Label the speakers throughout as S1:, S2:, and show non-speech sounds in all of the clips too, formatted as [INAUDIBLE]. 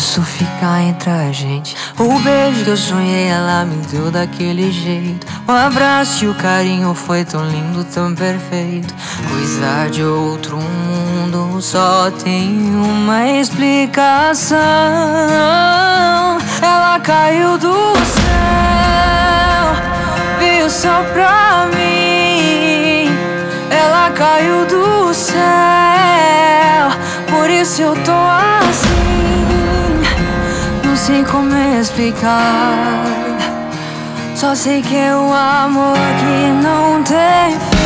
S1: isso fica entre a gente. O beijo que eu sonhei, ela me deu daquele jeito. O abraço e o carinho foi tão lindo, tão perfeito. Coisa de outro mundo, só tem uma explicação. Ela caiu do céu, veio só pra mim. Ela caiu do céu, por isso eu tô assim. Sei como explicar. Só sei que é o amor que não tem fim.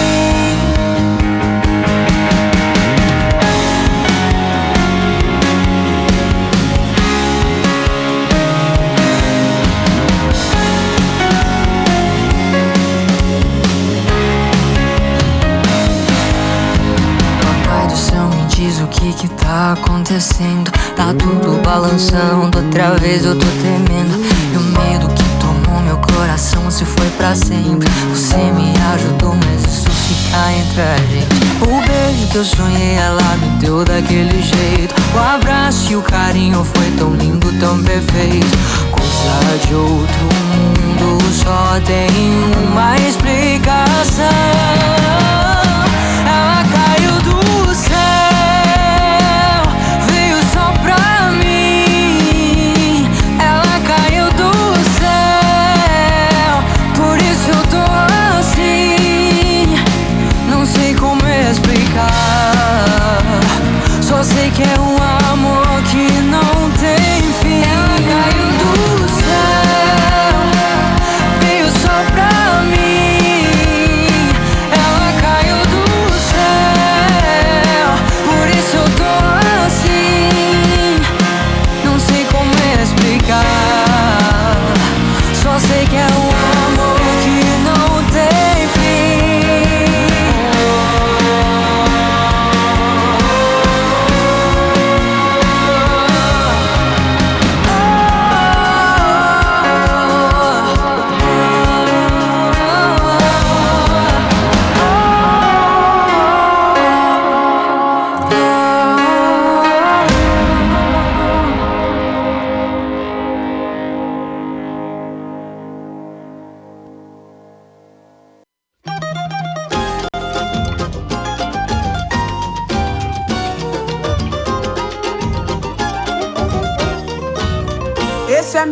S1: Papai do céu me diz o que que tá acontecendo Tá tudo balançando, outra vez eu tô temendo E o medo que tomou meu coração se foi pra sempre. Você me ajudou, mas isso fica entre a gente. O beijo que eu sonhei, ela me deu daquele jeito. O abraço e o carinho foi tão lindo, tão perfeito. Coisa de outro mundo, só tem uma explicação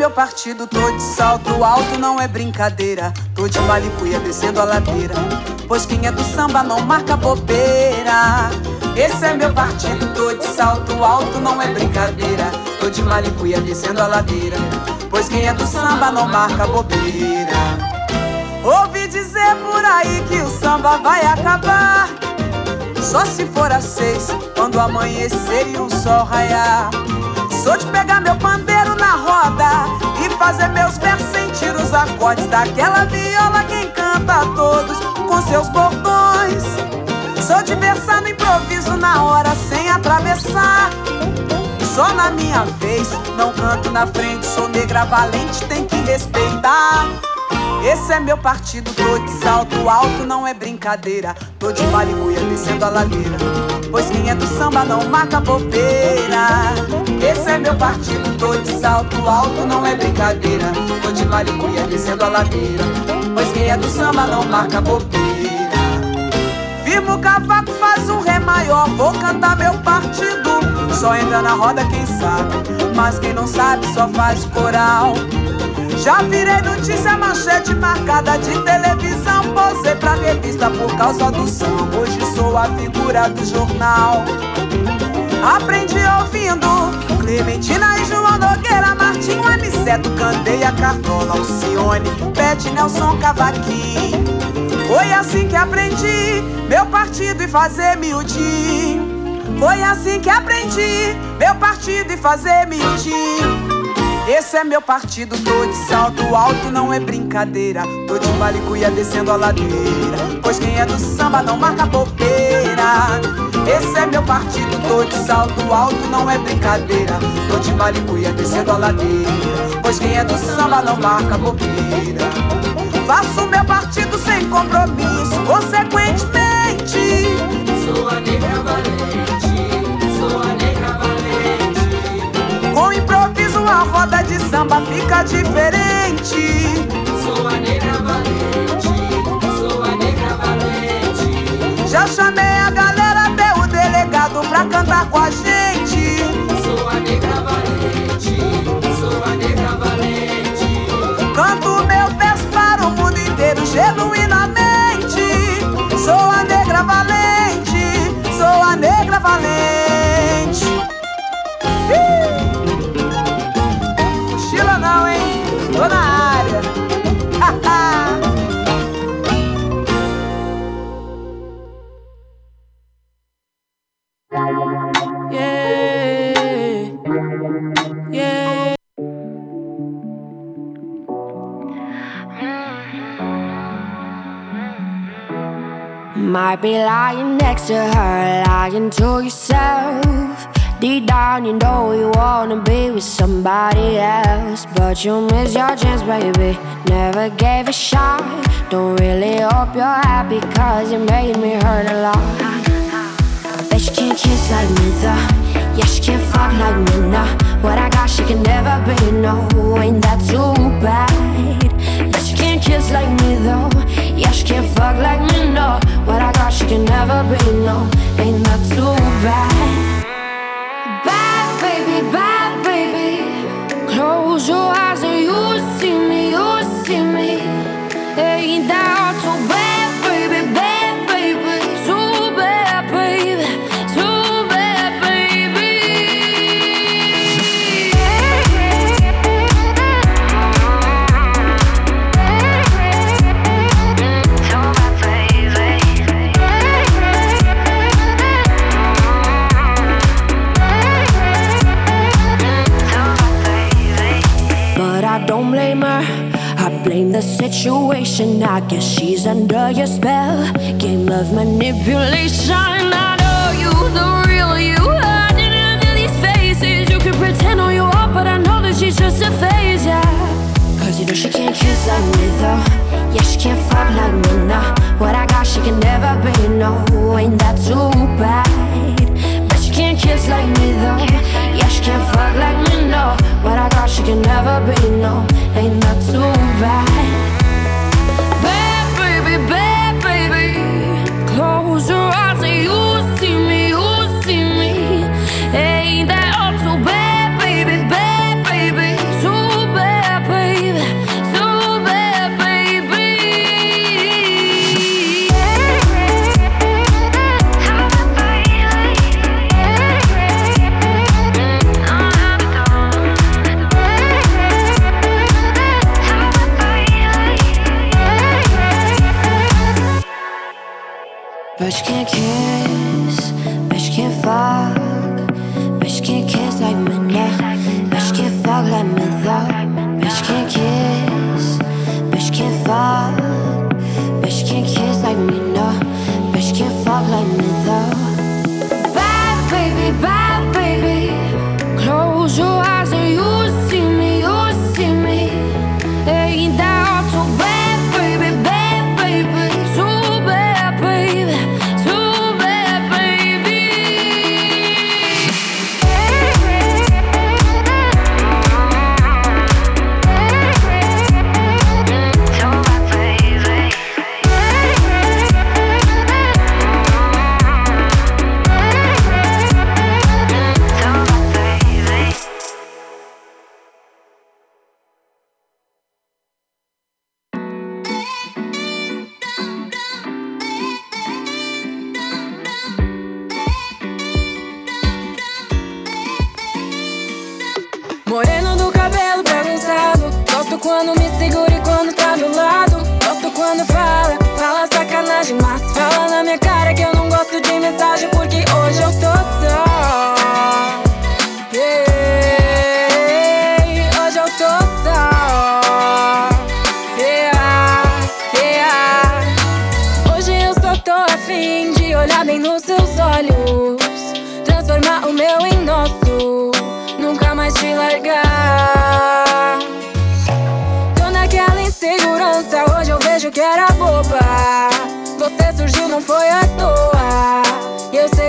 S2: meu partido, tô de salto alto, não é brincadeira. Tô de malicuia descendo a ladeira. Pois quem é do samba não marca bobeira. Esse é meu partido, tô de salto alto, não é brincadeira. Tô de malicuia descendo a ladeira. Pois quem é do samba não marca bobeira. Ouvi dizer por aí que o samba vai acabar. Só se for às seis, quando amanhecer e o sol raiar. Sou de pegar meu pandeiro na roda e fazer meus versos sentir os acordes daquela viola que encanta a todos com seus bordões. Sou de versar no improviso na hora sem atravessar. Só na minha vez, não canto na frente, sou negra valente, tem que respeitar. Esse é meu partido, tô de salto alto, não é brincadeira. Tô de maribuia descendo a ladeira. Pois quem é do samba não marca bobeira. Esse é meu partido, tô de salto alto, não é brincadeira. Tô de maribuia descendo a ladeira. Pois quem é do samba não marca bobeira. Firma o cavaco, faz um ré maior, vou cantar meu partido. Só entra na roda quem sabe, mas quem não sabe só faz coral. Já virei notícia manchete marcada de televisão. Posei pra revista por causa do samba. Hoje sou a figura do jornal. Aprendi ouvindo Clementina e João Nogueira, Martinho, Aniceto, Candeia, Cartola, Alcione, Pet, Nelson, Cavaquinho. Foi assim que aprendi meu partido e fazer miudinho. Foi assim que aprendi meu partido e fazer miudinho. Esse é meu partido, tô de salto alto, não é brincadeira. Tô de balicuia descendo a ladeira. Pois quem é do samba não marca bobeira. Esse é meu partido, tô de salto alto, não é brincadeira. Tô de balicuia descendo a ladeira. Pois quem é do samba não marca bobeira. Faço meu partido sem compromisso, consequentemente.
S3: Sou a negra
S2: uma roda de samba fica diferente.
S3: Sou a negra valente, sou a negra valente.
S2: Já chamei a galera, até o delegado pra cantar com a gente.
S4: might be lying next to her, lying to yourself. Deep down, you know you wanna be with somebody else. But you miss your chance, baby. Never gave a shot. Don't really hope you're happy, cause you made me hurt a lot. Bet she can't kiss like me, though. Yeah, she can't fuck like me, nah. What I got, she can never be, no. Ain't that too bad? Bet she can't kiss like me, though. Yeah, she can't fuck like me, no What I got she can never be, no Ain't that too bad?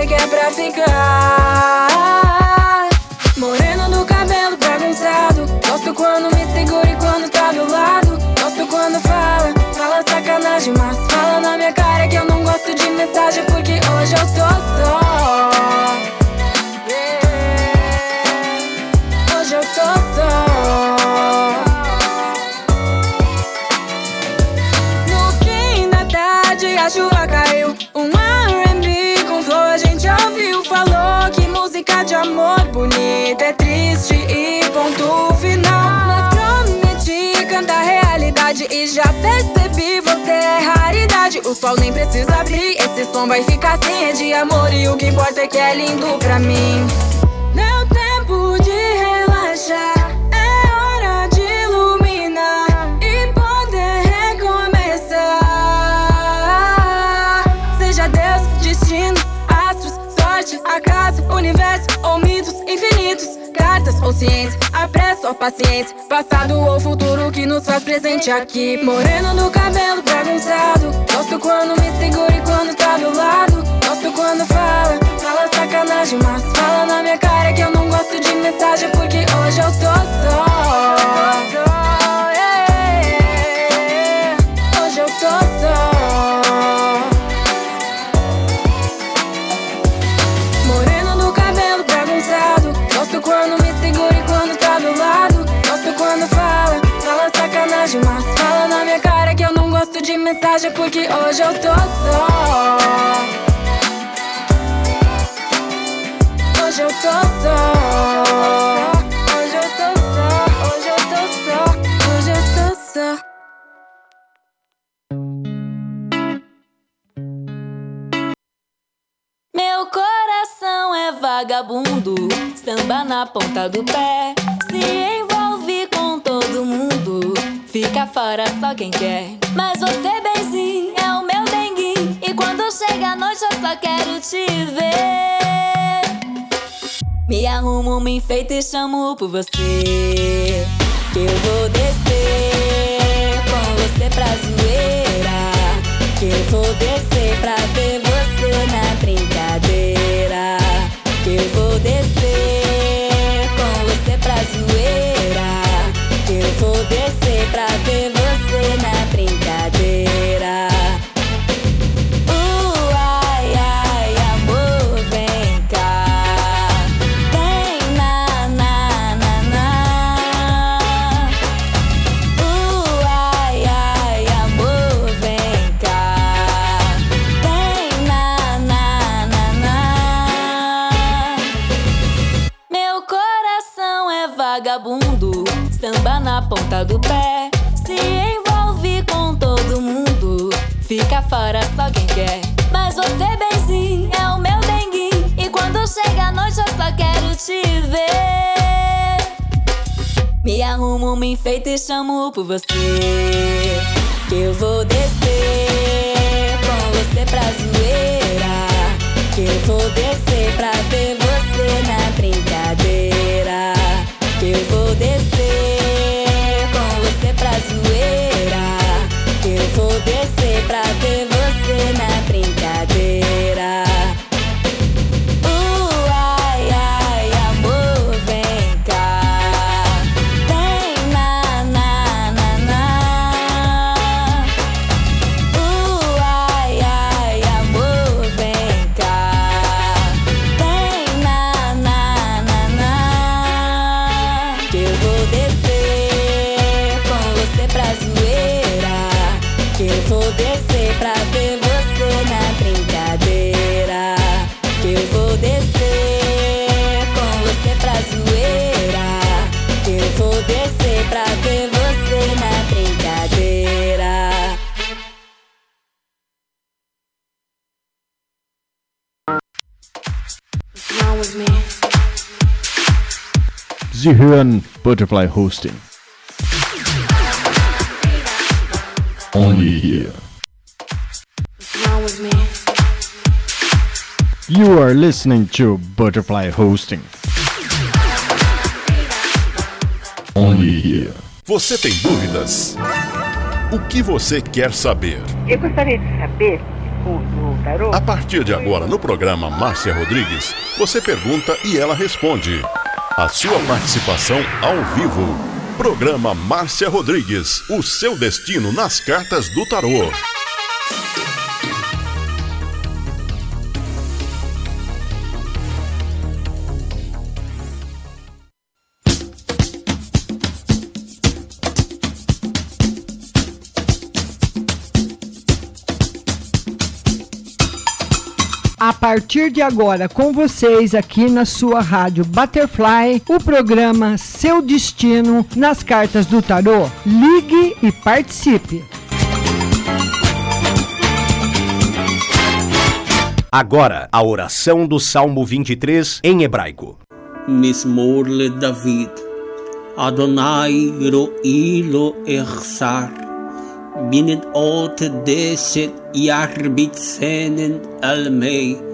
S5: que é pra ficar. O sol nem precisa abrir, esse som vai ficar assim é de amor e o que importa é que é lindo pra mim. Meu tempo de relaxar. Cartas ou ciência, a pressa ou paciência. Passado ou futuro que nos faz presente aqui. Moreno do cabelo bagunçado. Gosto quando me segura e quando tá do lado. Gosto quando fala, fala sacanagem, mas fala na minha cara que eu não gosto de mensagem porque hoje eu tô só. Mensagem porque hoje eu tô só. Hoje eu tô só. Hoje eu tô só. Hoje eu tô só. Hoje eu tô só.
S6: Meu coração é vagabundo, samba na ponta do pé. Se fica fora só quem quer. Mas você, benzinho, é o meu dengue. E quando chega a noite, eu só quero te ver. Me arrumo, me enfeito e chamo por você. Que eu vou descer com você pra zoeira. Que eu vou descer pra ver você na brincadeira. Que eu vou descer vou descer pra ver do pé. Se envolve com todo mundo, fica fora só quem quer. Mas você, benzinho, é o meu dengue. E quando chega a noite, eu só quero te ver. Me arrumo, me enfeito e chamo por você. Que eu vou descer com você pra zoeira. Que eu vou descer pra ver você na brincadeira. Que eu vou descer descer pra ver você na brincadeira.
S7: Sie hören Butterfly Hosting. Only here. You are listening to Butterfly Hosting. Only here.
S8: Você tem dúvidas? O que você quer saber?
S9: Eu gostaria de saber,
S8: A partir de agora, no programa Márcia Rodrigues, você pergunta e ela responde. A sua participação ao vivo. Programa Márcia Rodrigues, o seu destino nas cartas do tarô.
S10: partir de agora com vocês aqui na sua rádio Butterfly, o programa Seu Destino nas Cartas do Tarô. Ligue e participe.
S11: Agora, a oração do Salmo 23 em hebraico.
S12: Mismor le David. Adonai roilo echsar. Binet ot deset yarbitzenen almei.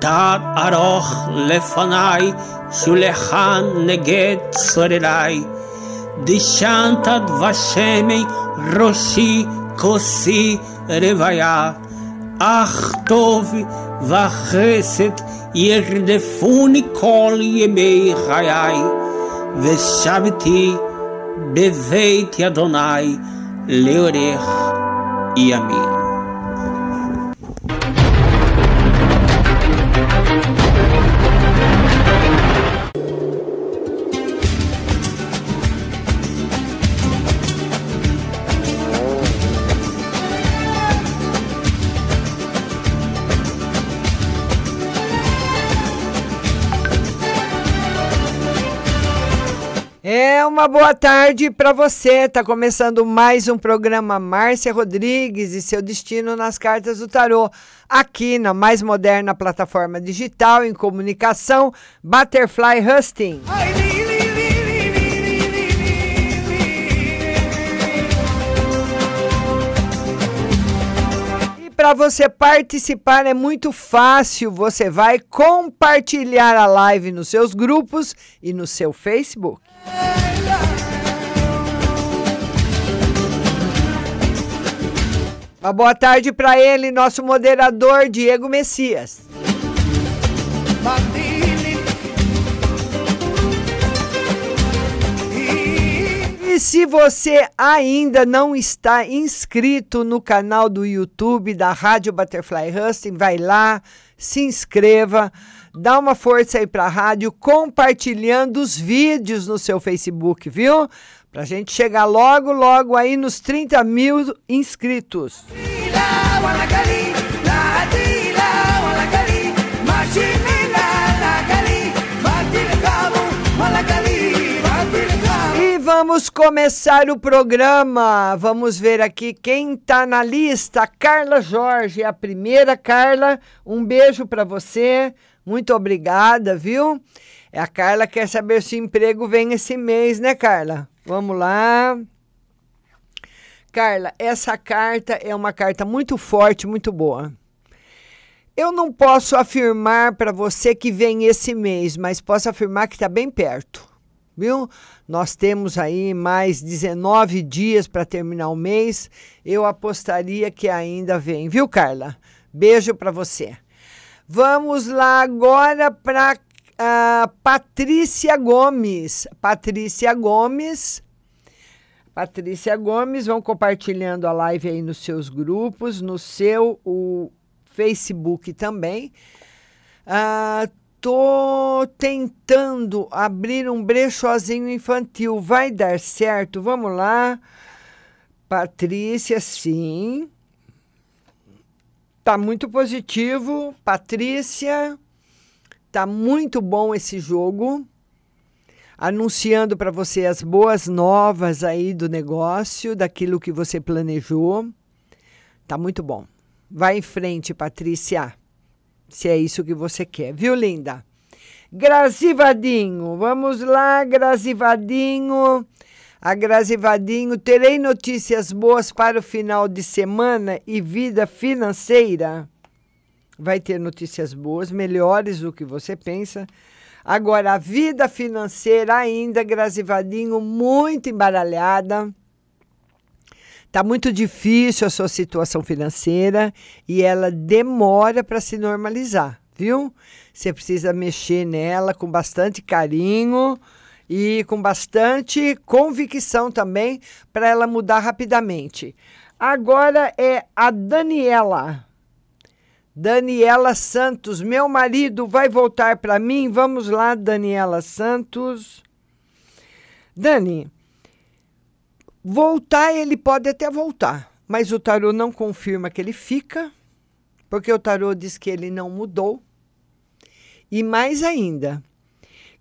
S12: תד ארוך לפניי שולחן נגד צורריי. דשנת דבשמי ראשי כוסי רוויה. אך טוב וחסד ירדפוני כל ימי חיי, ושבתי בבית אדוני לאורך ימים.
S10: É uma boa tarde para você. Tá começando mais um programa Márcia Rodrigues e seu destino nas cartas do tarô, aqui na mais moderna plataforma digital em comunicação, Butterfly Husting. E para você participar é muito fácil. Você vai compartilhar a live nos seus grupos e no seu Facebook. Uma boa tarde para ele, nosso moderador Diego Messias. E se você ainda não está inscrito no canal do YouTube da Rádio Butterfly Husting, vai lá, se inscreva, dá uma força aí para a rádio, compartilhando os vídeos no seu Facebook, viu? Pra gente chegar logo, logo aí nos 30 mil inscritos. E vamos começar o programa. Vamos ver aqui quem tá na lista. Carla Jorge, a primeira Carla. Um beijo para você. Muito obrigada, viu? É a Carla quer saber se o emprego vem esse mês, né, Carla? Vamos lá. Carla, essa carta é uma carta muito forte, muito boa. Eu não posso afirmar para você que vem esse mês, mas posso afirmar que está bem perto, viu? Nós temos aí mais 19 dias para terminar o mês. Eu apostaria que ainda vem, viu, Carla? Beijo para você. Vamos lá agora para uh, Patrícia Gomes. Patrícia Gomes. Patrícia Gomes, vão compartilhando a live aí nos seus grupos, no seu o Facebook também. Uh, tô tentando abrir um brechozinho infantil. Vai dar certo? Vamos lá. Patrícia, sim. Tá muito positivo. Patrícia, tá muito bom esse jogo. Anunciando para você as boas novas aí do negócio, daquilo que você planejou. Tá muito bom. Vai em frente, Patrícia. Se é isso que você quer, viu, linda? Grazivadinho, vamos lá, Grazivadinho. A Grazivadinho, terei notícias boas para o final de semana e vida financeira. Vai ter notícias boas, melhores do que você pensa. Agora, a vida financeira ainda, Grazivadinho, muito embaralhada. Está muito difícil a sua situação financeira e ela demora para se normalizar, viu? Você precisa mexer nela com bastante carinho e com bastante convicção também para ela mudar rapidamente. Agora é a Daniela. Daniela Santos, meu marido vai voltar para mim. Vamos lá, Daniela Santos. Dani, voltar ele pode até voltar, mas o tarô não confirma que ele fica, porque o tarô diz que ele não mudou. E mais ainda,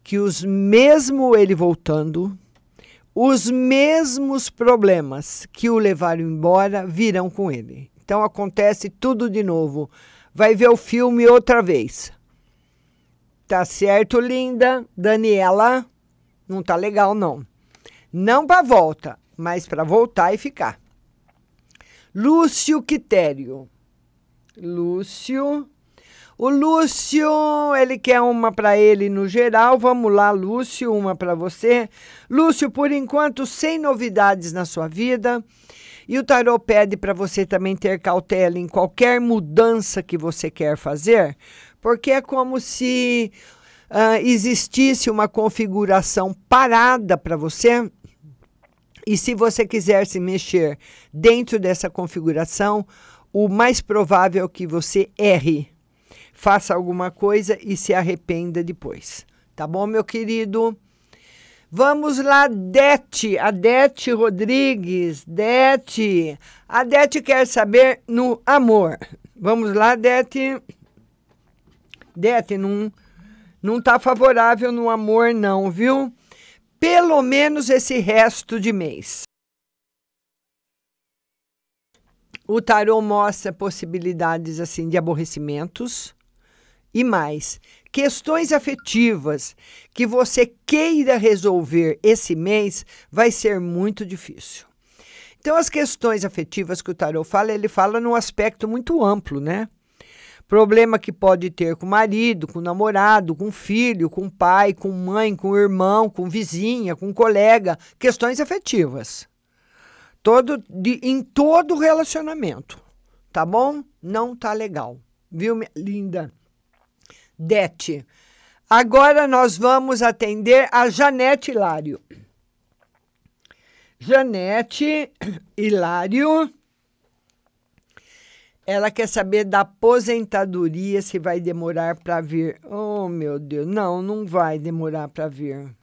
S10: que os mesmo ele voltando, os mesmos problemas que o levaram embora virão com ele. Então acontece tudo de novo. Vai ver o filme outra vez. Tá certo, linda? Daniela, não tá legal não. Não para volta, mas para voltar e ficar. Lúcio Quitério. Lúcio o Lúcio, ele quer uma para ele no geral. Vamos lá, Lúcio, uma para você. Lúcio, por enquanto, sem novidades na sua vida. E o tarô pede para você também ter cautela em qualquer mudança que você quer fazer, porque é como se uh, existisse uma configuração parada para você. E se você quiser se mexer dentro dessa configuração, o mais provável é que você erre faça alguma coisa e se arrependa depois. Tá bom, meu querido? Vamos lá, Dete, a Dete Rodrigues. Dete, a Dete quer saber no amor. Vamos lá, Dete. Dete, não, não tá favorável no amor, não, viu? Pelo menos esse resto de mês. O tarô mostra possibilidades assim de aborrecimentos e mais, questões afetivas que você queira resolver esse mês vai ser muito difícil. Então, as questões afetivas que o tarot fala, ele fala num aspecto muito amplo, né? Problema que pode ter com o marido, com o namorado, com o filho, com o pai, com mãe, com o irmão, com vizinha, com colega, questões afetivas. Todo de, em todo relacionamento, tá bom? Não tá legal. Viu, minha linda? Dete. Agora nós vamos atender a Janete Hilário. Janete Hilário. Ela quer saber da aposentadoria, se vai demorar para vir. Oh, meu Deus. Não, não vai demorar para vir.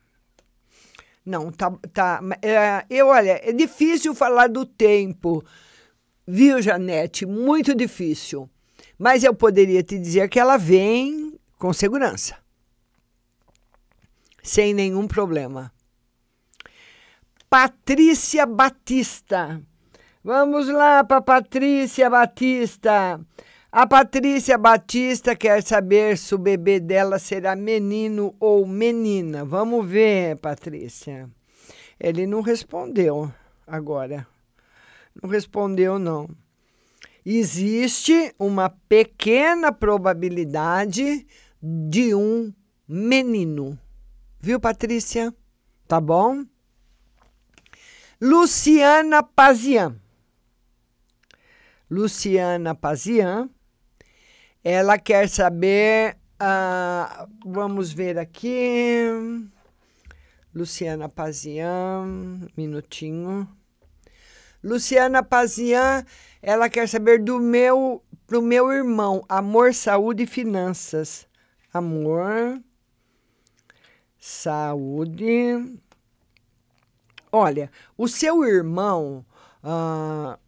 S10: Não, tá. tá é, eu, olha, é difícil falar do tempo, viu, Janete? Muito difícil. Mas eu poderia te dizer que ela vem com segurança, sem nenhum problema. Patrícia Batista. Vamos lá para Patrícia Batista. A Patrícia Batista quer saber se o bebê dela será menino ou menina. Vamos ver, Patrícia. Ele não respondeu agora. Não respondeu, não. Existe uma pequena probabilidade de um menino. Viu, Patrícia? Tá bom? Luciana Pazian. Luciana Pazian. Ela quer saber. Uh, vamos ver aqui. Luciana Pazian. Minutinho. Luciana Pazian, ela quer saber do meu, pro meu irmão, amor, saúde e finanças amor, saúde. Olha, o seu irmão, ah,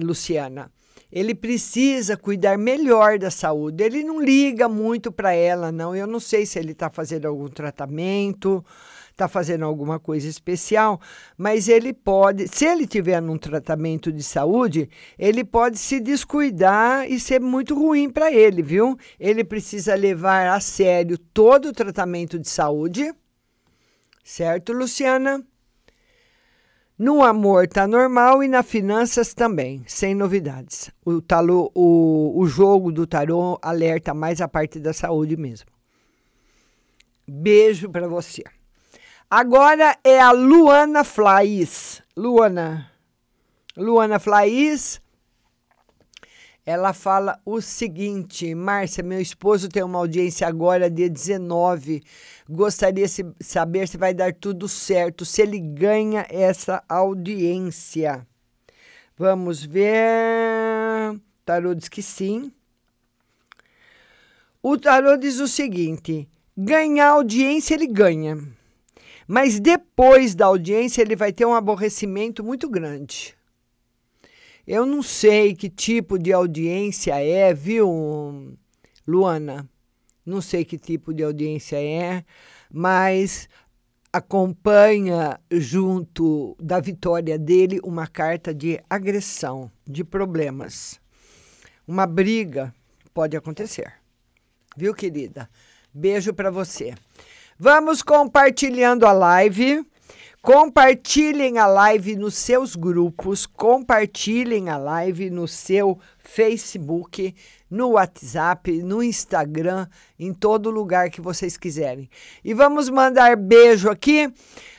S10: Luciana, ele precisa cuidar melhor da saúde. Ele não liga muito para ela, não. Eu não sei se ele está fazendo algum tratamento está fazendo alguma coisa especial, mas ele pode, se ele tiver num tratamento de saúde, ele pode se descuidar e ser muito ruim para ele, viu? Ele precisa levar a sério todo o tratamento de saúde, certo, Luciana? No amor tá normal e na finanças também, sem novidades. O, tarô, o, o jogo do tarô alerta mais a parte da saúde mesmo. Beijo para você. Agora é a Luana Flais. Luana. Luana Flais. Ela fala o seguinte: Márcia, meu esposo tem uma audiência agora, dia 19. Gostaria de saber se vai dar tudo certo, se ele ganha essa audiência. Vamos ver. Tarô diz que sim. O tarô diz o seguinte: ganhar audiência ele ganha. Mas depois da audiência ele vai ter um aborrecimento muito grande. Eu não sei que tipo de audiência é, viu, Luana? Não sei que tipo de audiência é, mas acompanha junto da vitória dele uma carta de agressão, de problemas. Uma briga pode acontecer. Viu, querida? Beijo para você. Vamos compartilhando a live. Compartilhem a live nos seus grupos, compartilhem a live no seu Facebook, no WhatsApp, no Instagram, em todo lugar que vocês quiserem. E vamos mandar beijo aqui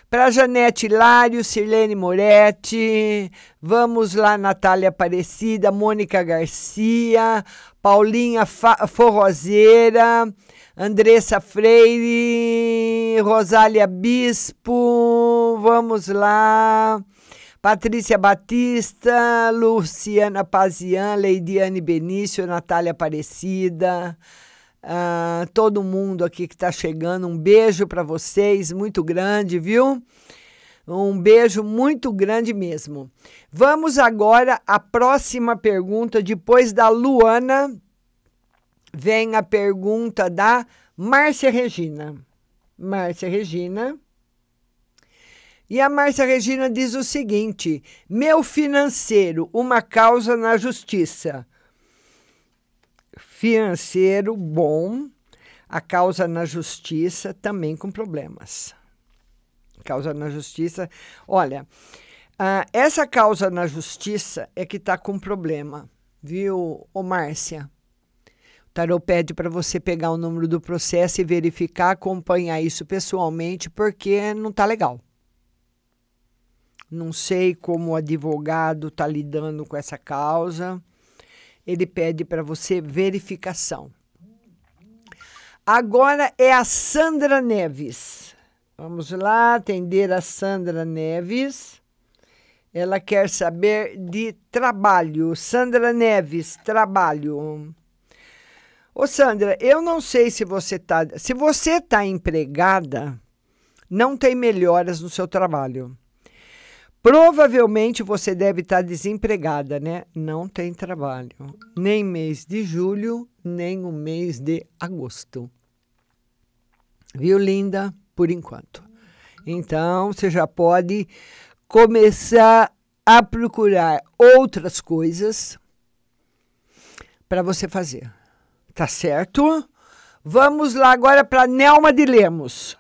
S10: para Janete Hilário, Sirlene Moretti, vamos lá, Natália Aparecida, Mônica Garcia, Paulinha Fa Forrozeira, Andressa Freire, Rosália Bispo, vamos lá. Patrícia Batista, Luciana Pazian, Leidiane Benício, Natália Aparecida, uh, todo mundo aqui que está chegando. Um beijo para vocês, muito grande, viu? Um beijo muito grande mesmo. Vamos agora à próxima pergunta, depois da Luana vem a pergunta da Márcia Regina. Márcia Regina. E a Márcia Regina diz o seguinte: meu financeiro, uma causa na justiça. Financeiro bom, a causa na justiça também com problemas. Causa na justiça. Olha, uh, essa causa na justiça é que está com problema, viu, ô Márcia? Tarô pede para você pegar o número do processo e verificar, acompanhar isso pessoalmente, porque não está legal. Não sei como o advogado está lidando com essa causa. Ele pede para você verificação. Agora é a Sandra Neves. Vamos lá atender a Sandra Neves. Ela quer saber de trabalho. Sandra Neves, trabalho. Ô Sandra, eu não sei se você está. Se você está empregada, não tem melhoras no seu trabalho. Provavelmente você deve estar tá desempregada, né? Não tem trabalho. Nem mês de julho, nem o mês de agosto. Viu, linda? Por enquanto. Então, você já pode começar a procurar outras coisas para você fazer. Tá certo? Vamos lá agora para Nelma de Lemos.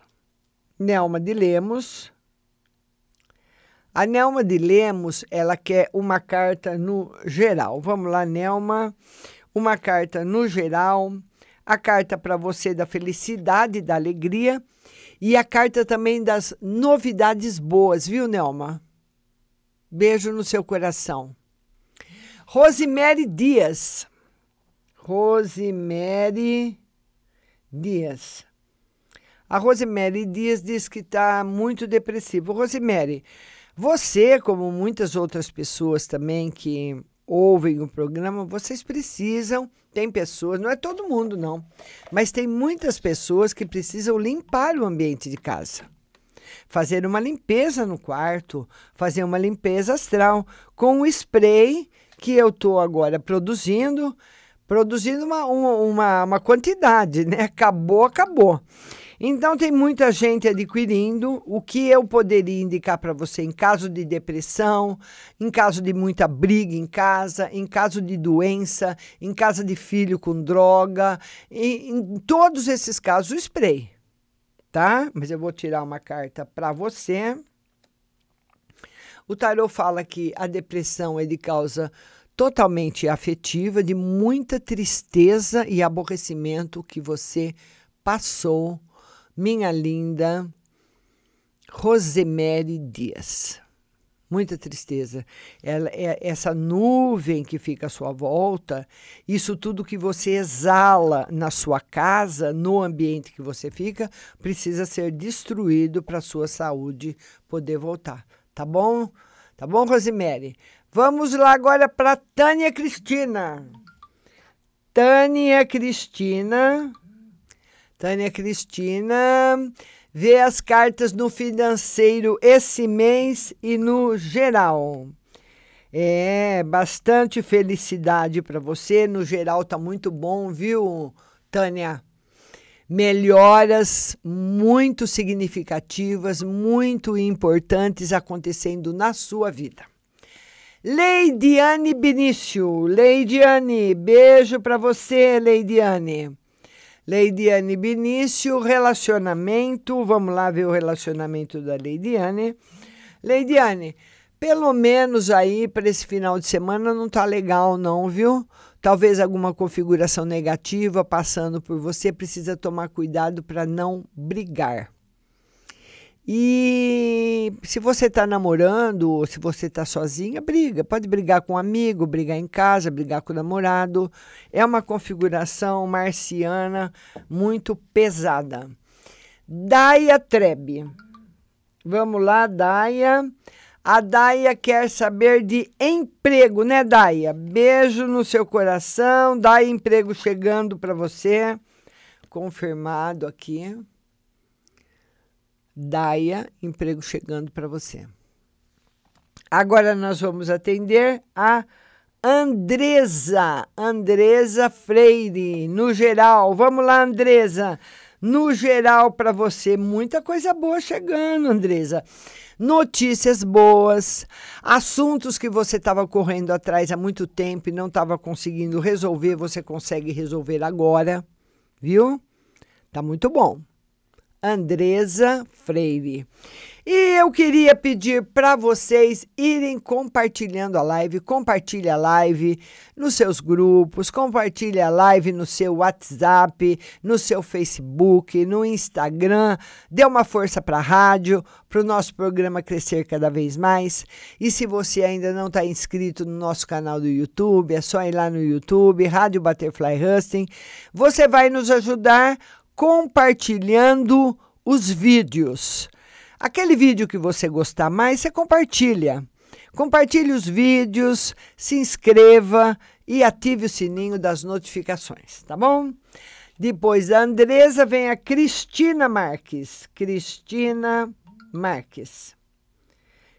S10: Nelma de Lemos. A Nelma de Lemos, ela quer uma carta no geral. Vamos lá, Nelma. Uma carta no geral. A carta para você da felicidade, da alegria. E a carta também das novidades boas, viu, Nelma? Beijo no seu coração. Rosemary Dias. Rosemary Dias. A Rosemary Dias diz que está muito depressivo. Rosemary, você, como muitas outras pessoas também que ouvem o programa, vocês precisam. Tem pessoas, não é todo mundo, não, mas tem muitas pessoas que precisam limpar o ambiente de casa. Fazer uma limpeza no quarto, fazer uma limpeza astral com o spray que eu estou agora produzindo produzindo uma, uma, uma quantidade, né? Acabou, acabou. Então, tem muita gente adquirindo. O que eu poderia indicar para você em caso de depressão, em caso de muita briga em casa, em caso de doença, em caso de filho com droga, em, em todos esses casos, o spray, tá? Mas eu vou tirar uma carta para você. O tarot fala que a depressão é de causa totalmente afetiva, de muita tristeza e aborrecimento que você passou, minha linda Rosemary Dias. muita tristeza. Ela, é, essa nuvem que fica à sua volta, isso tudo que você exala na sua casa, no ambiente que você fica, precisa ser destruído para a sua saúde poder voltar. Tá bom? Tá bom, Rosemary? Vamos lá agora para Tânia Cristina. Tânia Cristina. Tânia Cristina vê as cartas no financeiro esse mês e no geral. É, bastante felicidade para você. No geral tá muito bom, viu, Tânia? Melhoras muito significativas, muito importantes acontecendo na sua vida. Leidiane Benício. Leidiane, beijo para você, Leidiane. Leidiane Benício, relacionamento. Vamos lá ver o relacionamento da Leidiane. Leidiane, pelo menos aí para esse final de semana não tá legal não, viu? Talvez alguma configuração negativa passando por você, precisa tomar cuidado para não brigar. E se você está namorando, ou se você está sozinha, briga. Pode brigar com um amigo, brigar em casa, brigar com o namorado. É uma configuração marciana muito pesada. Daia Trebe. Vamos lá, Daia. A Daia quer saber de emprego, né, Daia? Beijo no seu coração. Daia, emprego chegando para você. Confirmado aqui. Daia, emprego chegando para você. Agora nós vamos atender a Andresa, Andresa Freire, no geral. Vamos lá, Andresa. No geral para você, muita coisa boa chegando, Andresa. Notícias boas, assuntos que você estava correndo atrás há muito tempo e não estava conseguindo resolver, você consegue resolver agora, viu? Tá muito bom. Andresa Freire. E eu queria pedir para vocês irem compartilhando a live, compartilhe a live nos seus grupos, compartilhe a live no seu WhatsApp, no seu Facebook, no Instagram, dê uma força para a rádio, para o nosso programa crescer cada vez mais. E se você ainda não está inscrito no nosso canal do YouTube, é só ir lá no YouTube, Rádio Butterfly Husting. Você vai nos ajudar compartilhando os vídeos. Aquele vídeo que você gostar mais, você compartilha. Compartilhe os vídeos, se inscreva e ative o sininho das notificações, tá bom? Depois da Andresa vem a Cristina Marques. Cristina Marques.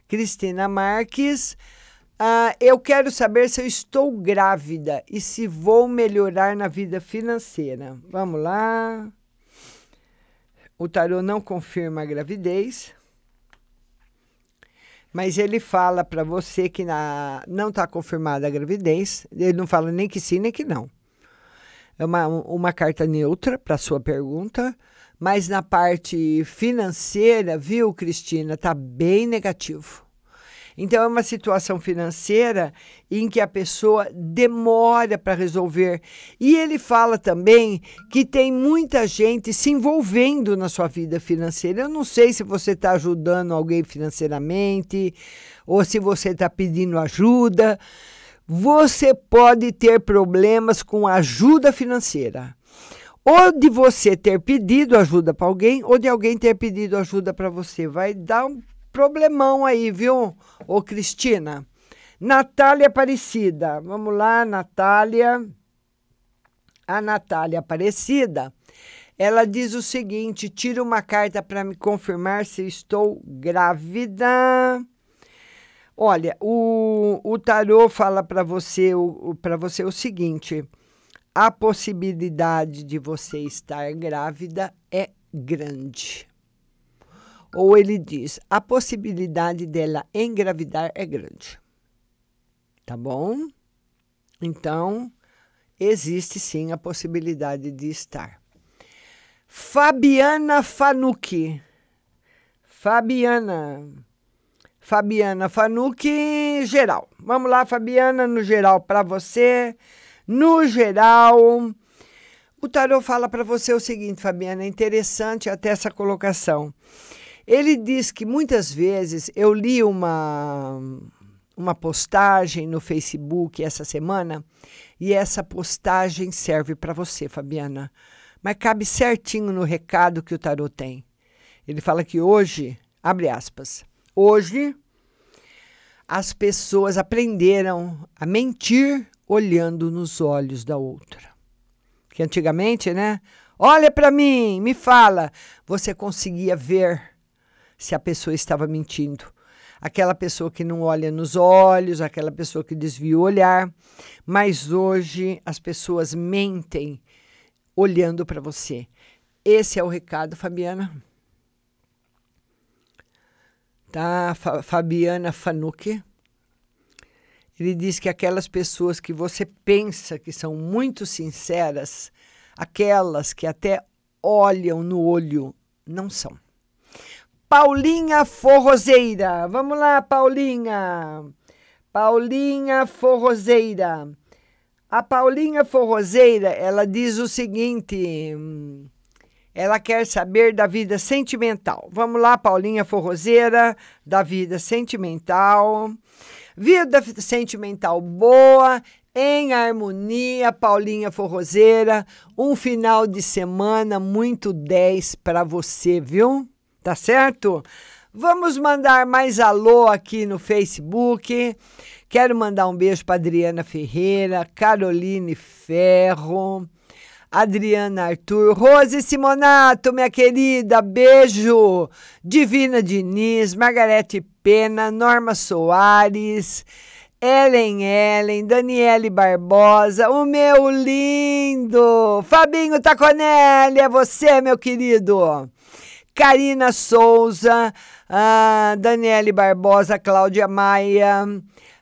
S10: Cristina Marques. Uh, eu quero saber se eu estou grávida e se vou melhorar na vida financeira. Vamos lá. O tarô não confirma a gravidez, mas ele fala para você que na, não está confirmada a gravidez. Ele não fala nem que sim, nem que não. É uma, uma carta neutra para sua pergunta, mas na parte financeira, viu, Cristina, está bem negativo. Então, é uma situação financeira em que a pessoa demora para resolver. E ele fala também que tem muita gente se envolvendo na sua vida financeira. Eu não sei se você está ajudando alguém financeiramente ou se você está pedindo ajuda. Você pode ter problemas com ajuda financeira ou de você ter pedido ajuda para alguém, ou de alguém ter pedido ajuda para você. Vai dar um problemão aí, viu, ô Cristina? Natália Aparecida. Vamos lá, Natália. A Natália Aparecida. Ela diz o seguinte: tira uma carta para me confirmar se estou grávida. Olha, o, o tarô fala para você, para você o seguinte: a possibilidade de você estar grávida é grande ou ele diz: a possibilidade dela engravidar é grande. Tá bom? Então, existe sim a possibilidade de estar. Fabiana Fanucchi. Fabiana. Fabiana Fanucchi, geral. Vamos lá, Fabiana, no geral para você. No geral, o tarot fala para você o seguinte, Fabiana, é interessante até essa colocação. Ele diz que muitas vezes eu li uma, uma postagem no Facebook essa semana e essa postagem serve para você, Fabiana. Mas cabe certinho no recado que o tarot tem. Ele fala que hoje, abre aspas, hoje as pessoas aprenderam a mentir olhando nos olhos da outra. Que antigamente, né? Olha para mim, me fala. Você conseguia ver se a pessoa estava mentindo. Aquela pessoa que não olha nos olhos, aquela pessoa que desvia o olhar. Mas hoje as pessoas mentem olhando para você. Esse é o recado, Fabiana. Tá, Fa Fabiana Fanucchi. Ele diz que aquelas pessoas que você pensa que são muito sinceras, aquelas que até olham no olho, não são. Paulinha Forrozeira. Vamos lá, Paulinha. Paulinha Forrozeira. A Paulinha Forrozeira, ela diz o seguinte: ela quer saber da vida sentimental. Vamos lá, Paulinha Forrozeira, da vida sentimental. Vida sentimental boa, em harmonia, Paulinha Forrozeira. Um final de semana muito 10 para você, viu? Tá certo? Vamos mandar mais alô aqui no Facebook. Quero mandar um beijo para Adriana Ferreira, Caroline Ferro, Adriana Arthur, Rose Simonato, minha querida, beijo. Divina Diniz, Margarete Pena, Norma Soares, Ellen Ellen, Daniele Barbosa, o meu lindo Fabinho Taconelli, é você, meu querido. Karina Souza, ah, Daniele Barbosa, Cláudia Maia.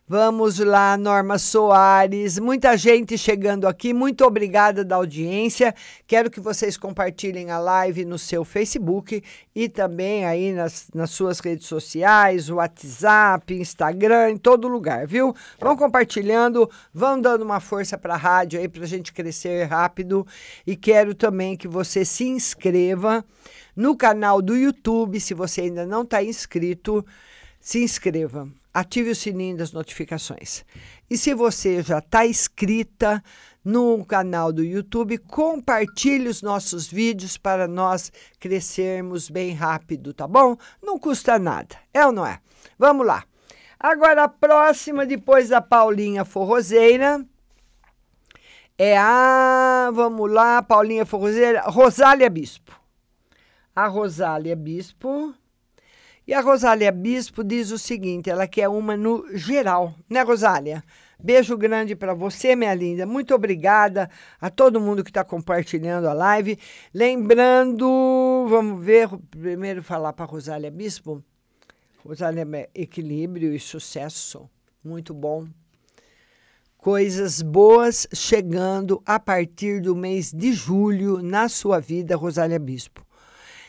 S10: Vamos lá, Norma Soares, muita gente chegando aqui, muito obrigada da audiência. Quero que vocês compartilhem a live no seu Facebook e também aí nas, nas suas redes sociais, WhatsApp, Instagram, em todo lugar, viu? Vão compartilhando, vão dando uma força para a rádio aí para a gente crescer rápido. E quero também que você se inscreva no canal do YouTube, se você ainda não está inscrito, se inscreva ative o sininho das notificações. E se você já está inscrita no canal do YouTube, compartilhe os nossos vídeos para nós crescermos bem rápido, tá bom? Não custa nada, é ou não é? Vamos lá. Agora a próxima, depois da Paulinha Forrozeira, é a, vamos lá, Paulinha Forrozeira, Rosália Bispo. A Rosália Bispo e a Rosália Bispo diz o seguinte: ela quer uma no geral, né, Rosália? Beijo grande para você, minha linda. Muito obrigada a todo mundo que está compartilhando a live. Lembrando, vamos ver, primeiro falar para Rosália Bispo. Rosália, é equilíbrio e sucesso. Muito bom. Coisas boas chegando a partir do mês de julho na sua vida, Rosália Bispo.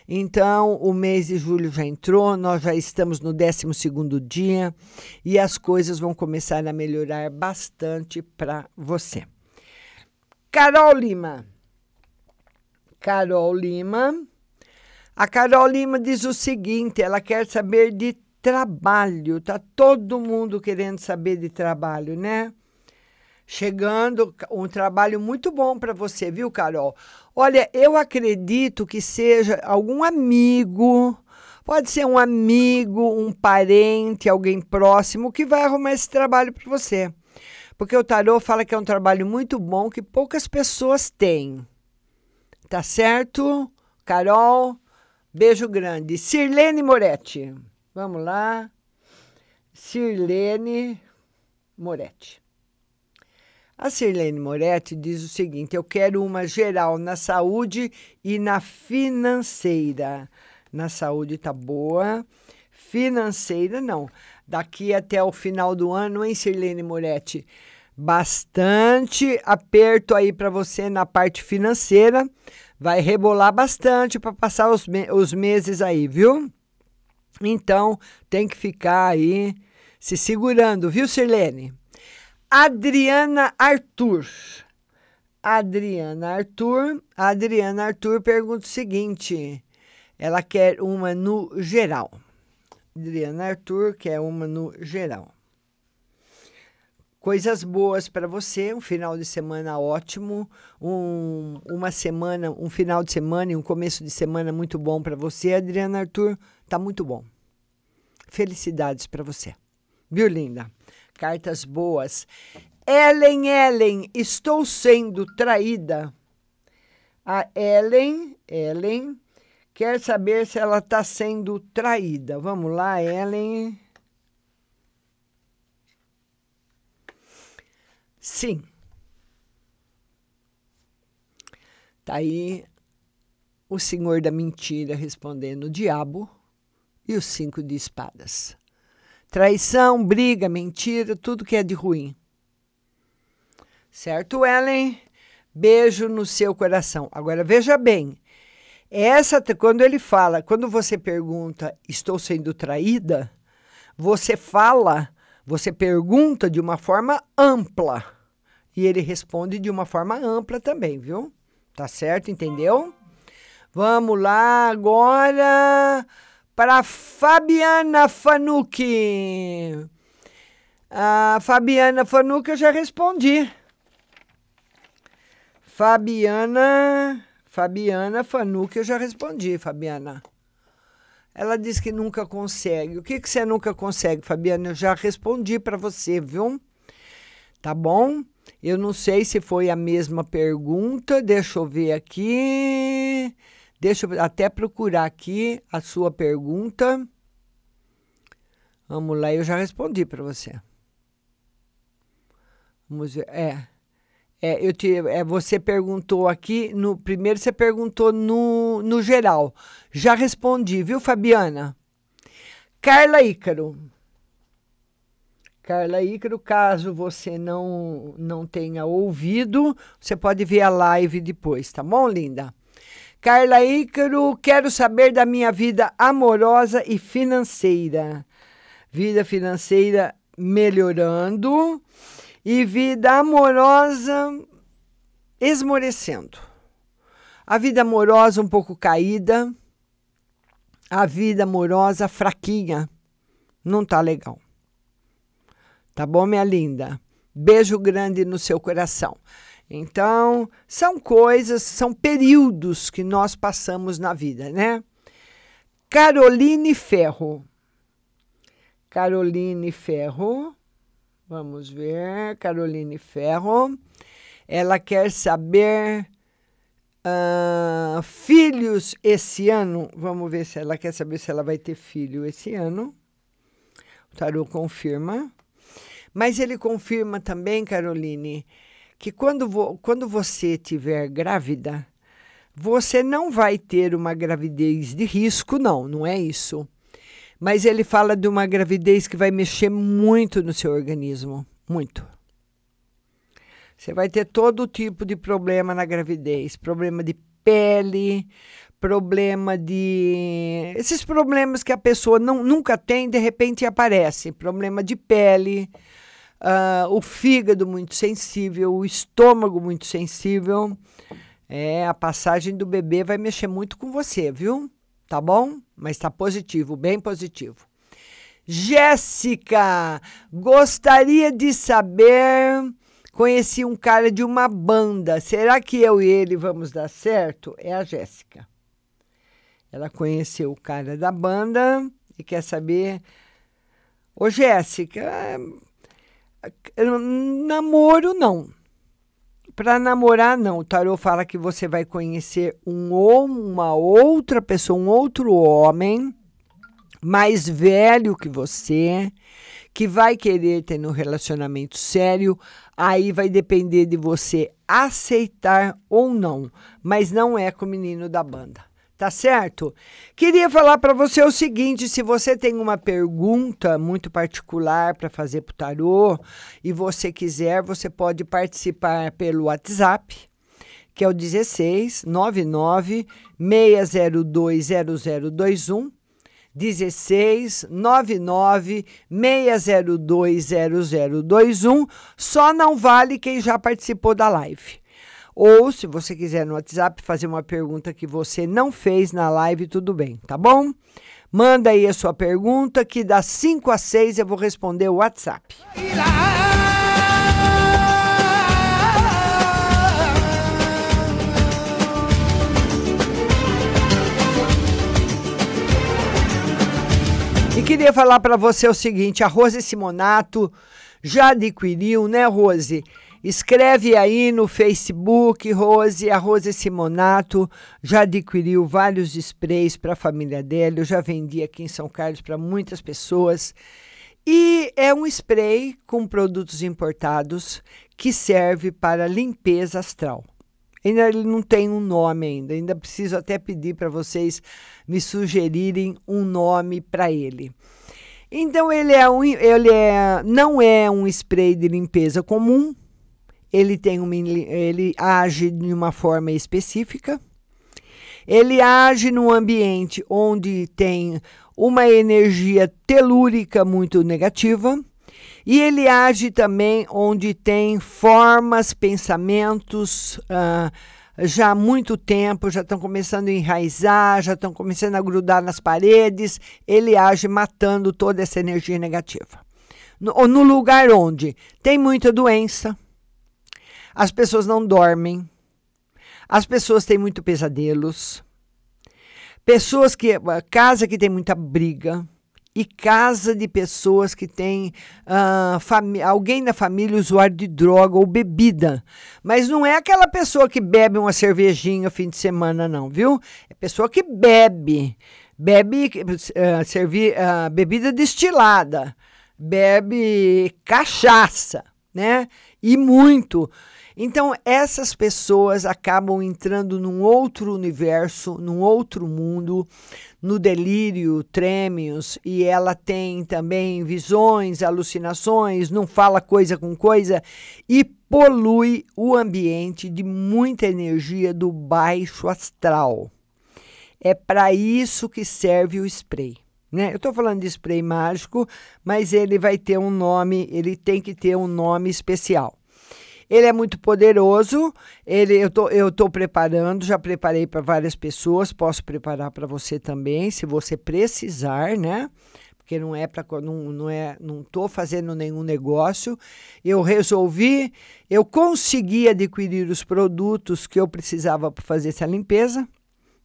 S10: Então, o mês de julho já entrou, nós já estamos no 12 dia e as coisas vão começar a melhorar bastante para você. Carol Lima. Carol Lima. A Carol Lima diz o seguinte: ela quer saber de trabalho. Tá todo mundo querendo saber de trabalho, né? Chegando um trabalho muito bom para você, viu, Carol? Olha, eu acredito que seja algum amigo, pode ser um amigo, um parente, alguém próximo que vai arrumar esse trabalho para você. Porque o tarô fala que é um trabalho muito bom que poucas pessoas têm. Tá certo? Carol, beijo grande. Sirlene Moretti. Vamos lá. Sirlene Moretti. A Sirlene Moretti diz o seguinte: eu quero uma geral na saúde e na financeira. Na saúde tá boa, financeira não. Daqui até o final do ano, hein, Sirlene Moretti? Bastante aperto aí para você na parte financeira. Vai rebolar bastante para passar os, me os meses aí, viu? Então, tem que ficar aí se segurando, viu, Sirlene? Adriana Arthur. Adriana Arthur. Adriana Arthur pergunta o seguinte: Ela quer uma no geral. Adriana Arthur quer uma no geral. Coisas boas para você, um final de semana ótimo, um, uma semana, um final de semana e um começo de semana muito bom para você, Adriana Arthur. Tá muito bom. Felicidades para você. Viu, linda? Cartas boas. Ellen, Ellen, estou sendo traída. A Ellen, Ellen, quer saber se ela está sendo traída. Vamos lá, Ellen. Sim. Tá aí o senhor da mentira respondendo o diabo e os cinco de espadas. Traição, briga, mentira, tudo que é de ruim. Certo, Ellen? Beijo no seu coração. Agora veja bem, essa quando ele fala, quando você pergunta, estou sendo traída, você fala, você pergunta de uma forma ampla. E ele responde de uma forma ampla também, viu? Tá certo? Entendeu? Vamos lá agora para Fabiana Fanucchi. A Fabiana Fanucchi eu já respondi. Fabiana, Fabiana Fanucchi eu já respondi, Fabiana. Ela diz que nunca consegue. O que, que você nunca consegue, Fabiana? Eu já respondi para você, viu? Tá bom? Eu não sei se foi a mesma pergunta. Deixa eu ver aqui. Deixa eu até procurar aqui a sua pergunta. Vamos lá, eu já respondi para você. Vamos ver. É. É, eu te, é, você perguntou aqui, no primeiro você perguntou no, no geral. Já respondi, viu, Fabiana? Carla Ícaro. Carla Ícaro, caso você não, não tenha ouvido, você pode ver a live depois, tá bom, linda? Carla Ícaro, quero saber da minha vida amorosa e financeira. Vida financeira melhorando e vida amorosa esmorecendo. A vida amorosa um pouco caída, a vida amorosa fraquinha. Não tá legal. Tá bom, minha linda? Beijo grande no seu coração. Então, são coisas, são períodos que nós passamos na vida, né? Caroline Ferro. Caroline Ferro. Vamos ver. Caroline Ferro. Ela quer saber uh, filhos esse ano. Vamos ver se ela quer saber se ela vai ter filho esse ano. O tarô confirma. Mas ele confirma também, Caroline, que quando, vo quando você tiver grávida, você não vai ter uma gravidez de risco, não, não é isso. Mas ele fala de uma gravidez que vai mexer muito no seu organismo, muito. Você vai ter todo tipo de problema na gravidez, problema de pele, problema de esses problemas que a pessoa não, nunca tem, de repente aparece, problema de pele, uh, o fígado muito sensível, o estômago muito sensível. É, a passagem do bebê vai mexer muito com você, viu? Tá bom? Mas tá positivo, bem positivo. Jéssica, gostaria de saber. Conheci um cara de uma banda. Será que eu e ele vamos dar certo? É a Jéssica. Ela conheceu o cara da banda e quer saber. Ô, Jéssica, namoro não. Para namorar não. O tarô fala que você vai conhecer um ou uma outra pessoa, um outro homem mais velho que você, que vai querer ter um relacionamento sério, aí vai depender de você aceitar ou não, mas não é com o menino da banda tá certo? Queria falar para você o seguinte: se você tem uma pergunta muito particular para fazer para o tarô e você quiser, você pode participar pelo WhatsApp, que é o 16 99 602 0021. 16 99 602 0021. Só não vale quem já participou da live. Ou, se você quiser no WhatsApp fazer uma pergunta que você não fez na live, tudo bem, tá bom? Manda aí a sua pergunta que das 5 às 6 eu vou responder o WhatsApp. E queria falar para você o seguinte: a Rose Simonato já adquiriu, né, Rose? Escreve aí no Facebook, Rose, a Rose Simonato já adquiriu vários sprays para a família dela. Eu já vendi aqui em São Carlos para muitas pessoas. E é um spray com produtos importados que serve para limpeza astral. Ainda ele não tem um nome ainda. Ainda preciso até pedir para vocês me sugerirem um nome para ele. Então ele é um, ele é, não é um spray de limpeza comum. Ele tem uma, ele age de uma forma específica. Ele age num ambiente onde tem uma energia telúrica muito negativa. E ele age também onde tem formas, pensamentos uh, já há muito tempo, já estão começando a enraizar, já estão começando a grudar nas paredes. Ele age matando toda essa energia negativa. No, no lugar onde tem muita doença, as pessoas não dormem, as pessoas têm muito pesadelos, pessoas que. casa que tem muita briga e casa de pessoas que têm uh, alguém na família usuário de droga ou bebida. Mas não é aquela pessoa que bebe uma cervejinha fim de semana, não, viu? É pessoa que bebe. Bebe uh, servi, uh, bebida destilada, bebe cachaça, né? E muito. Então, essas pessoas acabam entrando num outro universo, num outro mundo, no delírio, trêmios, e ela tem também visões, alucinações, não fala coisa com coisa e polui o ambiente de muita energia do baixo astral. É para isso que serve o spray. Né? Eu estou falando de spray mágico, mas ele vai ter um nome, ele tem que ter um nome especial. Ele é muito poderoso. Ele, eu tô, eu tô preparando, já preparei para várias pessoas. Posso preparar para você também, se você precisar, né? Porque não é para não, não é, não tô fazendo nenhum negócio. Eu resolvi, eu consegui adquirir os produtos que eu precisava para fazer essa limpeza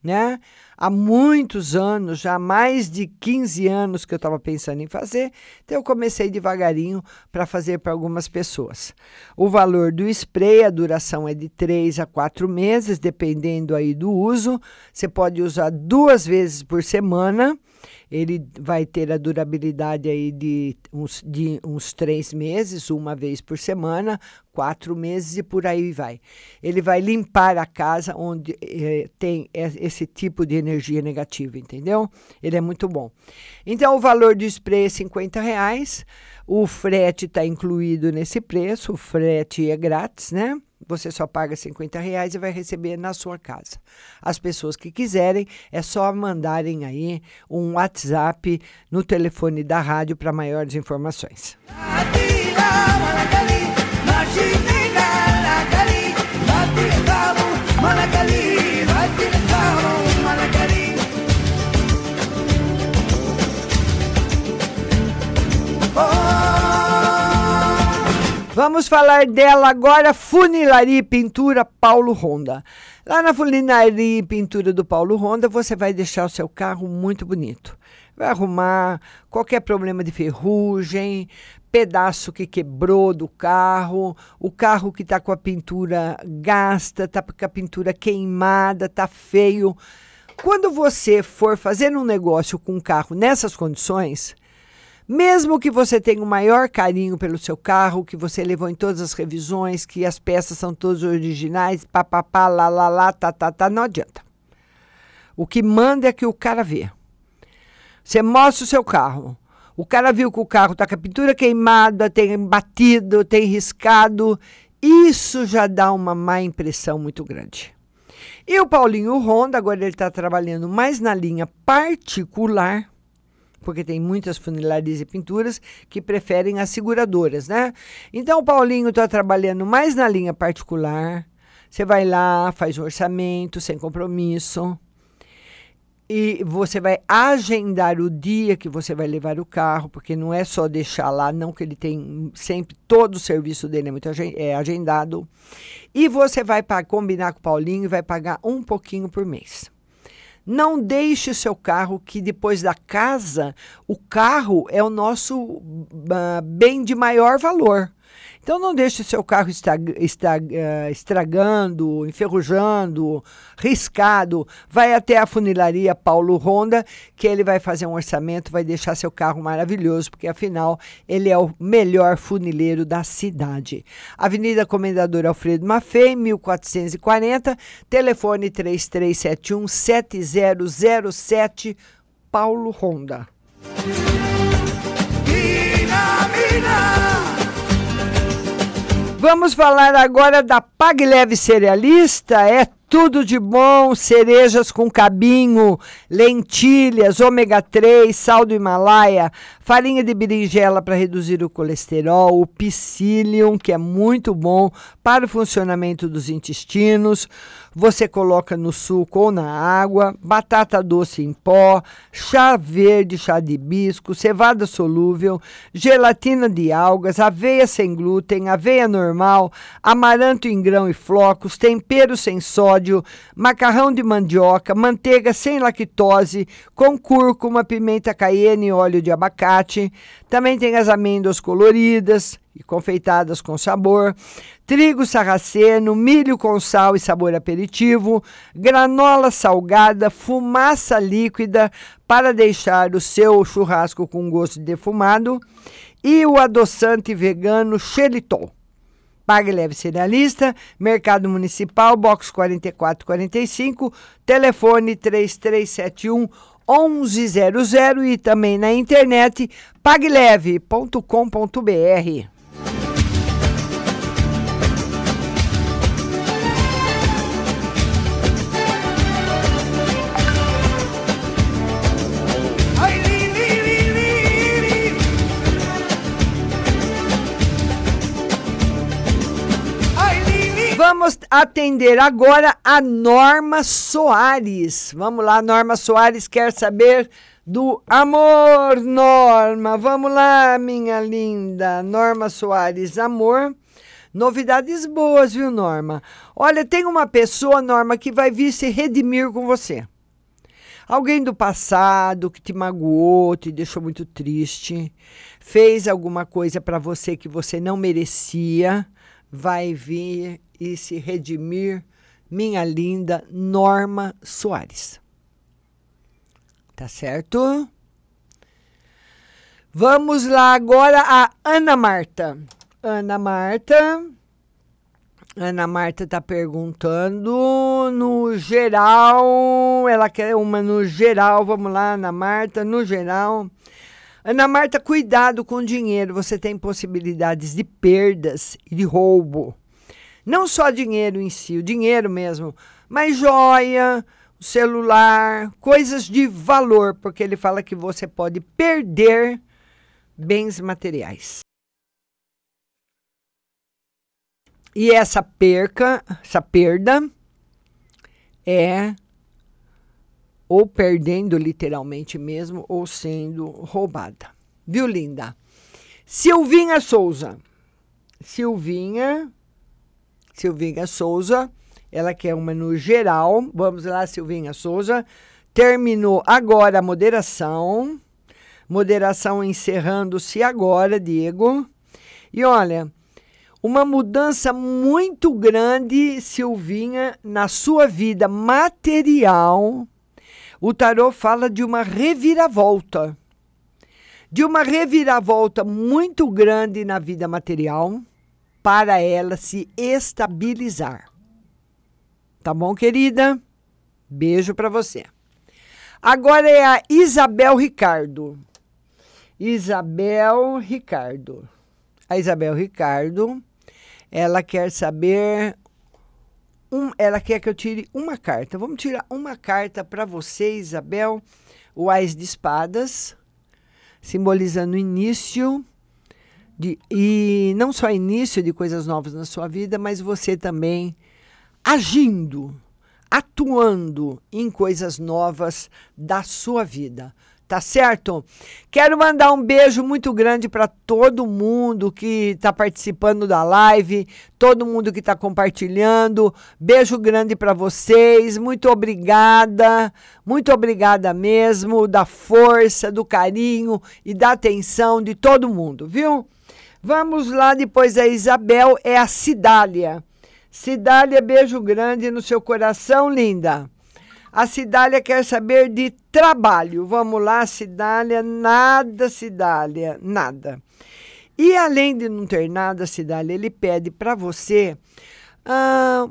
S10: né? Há muitos anos, já mais de 15 anos que eu estava pensando em fazer, então eu comecei devagarinho para fazer para algumas pessoas. O valor do spray, a duração é de 3 a 4 meses, dependendo aí do uso. Você pode usar duas vezes por semana ele vai ter a durabilidade aí de uns, de uns três meses, uma vez por semana, quatro meses e por aí vai. Ele vai limpar a casa onde eh, tem esse tipo de energia negativa, entendeu? Ele é muito bom. Então, o valor do spray é 50 reais. O frete está incluído nesse preço, o frete é grátis, né? Você só paga 50 reais e vai receber na sua casa. As pessoas que quiserem, é só mandarem aí um WhatsApp no telefone da rádio para maiores informações. Vamos falar dela agora, Funilaria Pintura Paulo Ronda. Lá na Funilaria e Pintura do Paulo Ronda, você vai deixar o seu carro muito bonito. Vai arrumar qualquer problema de ferrugem, pedaço que quebrou do carro, o carro que está com a pintura gasta, está com a pintura queimada, está feio. Quando você for fazer um negócio com um carro nessas condições, mesmo que você tenha o maior carinho pelo seu carro, que você levou em todas as revisões, que as peças são todas originais, papapá, lá, lá, lá, tá, tá, tá, não adianta. O que manda é que o cara vê. Você mostra o seu carro. O cara viu que o carro está com a pintura queimada, tem batido, tem riscado. Isso já dá uma má impressão muito grande. E o Paulinho Honda, agora ele está trabalhando mais na linha particular porque tem muitas funilarias e pinturas que preferem as seguradoras, né? Então o Paulinho está trabalhando mais na linha particular, Você vai lá, faz um orçamento sem compromisso. E você vai agendar o dia que você vai levar o carro, porque não é só deixar lá, não, que ele tem sempre todo o serviço dele é muito é agendado. E você vai pa- combinar com o Paulinho e vai pagar um pouquinho por mês. Não deixe seu carro, que depois da casa, o carro é o nosso ah, bem de maior valor. Então não deixe seu carro ah, estragando, enferrujando, riscado. Vai até a funilaria Paulo Honda, que ele vai fazer um orçamento, vai deixar seu carro maravilhoso, porque afinal ele é o melhor funileiro da cidade. Avenida Comendador Alfredo Maffei, 1440, telefone 3371 7007, Paulo Honda. Vamos falar agora da Pag Leve Cerealista. É tudo de bom, cerejas com cabinho, lentilhas, ômega 3, sal do Himalaia, farinha de berinjela para reduzir o colesterol, o psyllium, que é muito bom para o funcionamento dos intestinos. Você coloca no suco ou na água, batata doce em pó, chá verde, chá de hibisco, cevada solúvel, gelatina de algas, aveia sem glúten, aveia normal, amaranto em grão e flocos, tempero sem sódio, macarrão de mandioca, manteiga sem lactose, com cúrcuma, pimenta cayenne e óleo de abacate. Também tem as amêndoas coloridas e confeitadas com sabor, trigo sarraceno, milho com sal e sabor aperitivo, granola salgada, fumaça líquida para deixar o seu churrasco com gosto de defumado e o adoçante vegano xelitol. Pague Leve Cerealista, Mercado Municipal, box 4445, telefone 3371 1100 e também na internet pagleve.com.br. Vamos atender agora a Norma Soares. Vamos lá, Norma Soares quer saber do amor, Norma. Vamos lá, minha linda. Norma Soares, amor. Novidades boas, viu, Norma? Olha, tem uma pessoa, Norma, que vai vir se redimir com você. Alguém do passado que te magoou, te deixou muito triste, fez alguma coisa para você que você não merecia, vai vir e se redimir, minha linda Norma Soares. Tá certo? Vamos lá agora a Ana Marta. Ana Marta. Ana Marta está perguntando no geral. Ela quer uma no geral. Vamos lá, Ana Marta, no geral. Ana Marta, cuidado com o dinheiro. Você tem possibilidades de perdas e de roubo. Não só dinheiro em si, o dinheiro mesmo, mas joia, celular, coisas de valor, porque ele fala que você pode perder bens materiais. E essa perca, essa perda é ou perdendo literalmente mesmo ou sendo roubada. Viu, linda? Silvinha Souza. Silvinha Silvinha Souza, ela quer uma no geral. Vamos lá, Silvinha Souza. Terminou agora a moderação. Moderação encerrando-se agora, Diego. E olha, uma mudança muito grande, Silvinha, na sua vida material. O tarô fala de uma reviravolta. De uma reviravolta muito grande na vida material para ela se estabilizar. Tá bom, querida? Beijo para você. Agora é a Isabel Ricardo. Isabel Ricardo. A Isabel Ricardo, ela quer saber um, ela quer que eu tire uma carta. Vamos tirar uma carta para você, Isabel. O Ás de Espadas, simbolizando o início de, e não só início de coisas novas na sua vida, mas você também agindo, atuando em coisas novas da sua vida. Tá certo? Quero mandar um beijo muito grande para todo mundo que está participando da live, todo mundo que está compartilhando. Beijo grande para vocês. Muito obrigada, muito obrigada mesmo da força, do carinho e da atenção de todo mundo, viu? Vamos lá, depois da Isabel, é a Cidália. Cidália, beijo grande no seu coração, linda. A Cidália quer saber de trabalho. Vamos lá, Cidália. Nada, Cidália, nada. E além de não ter nada, Cidália, ele pede para você ah,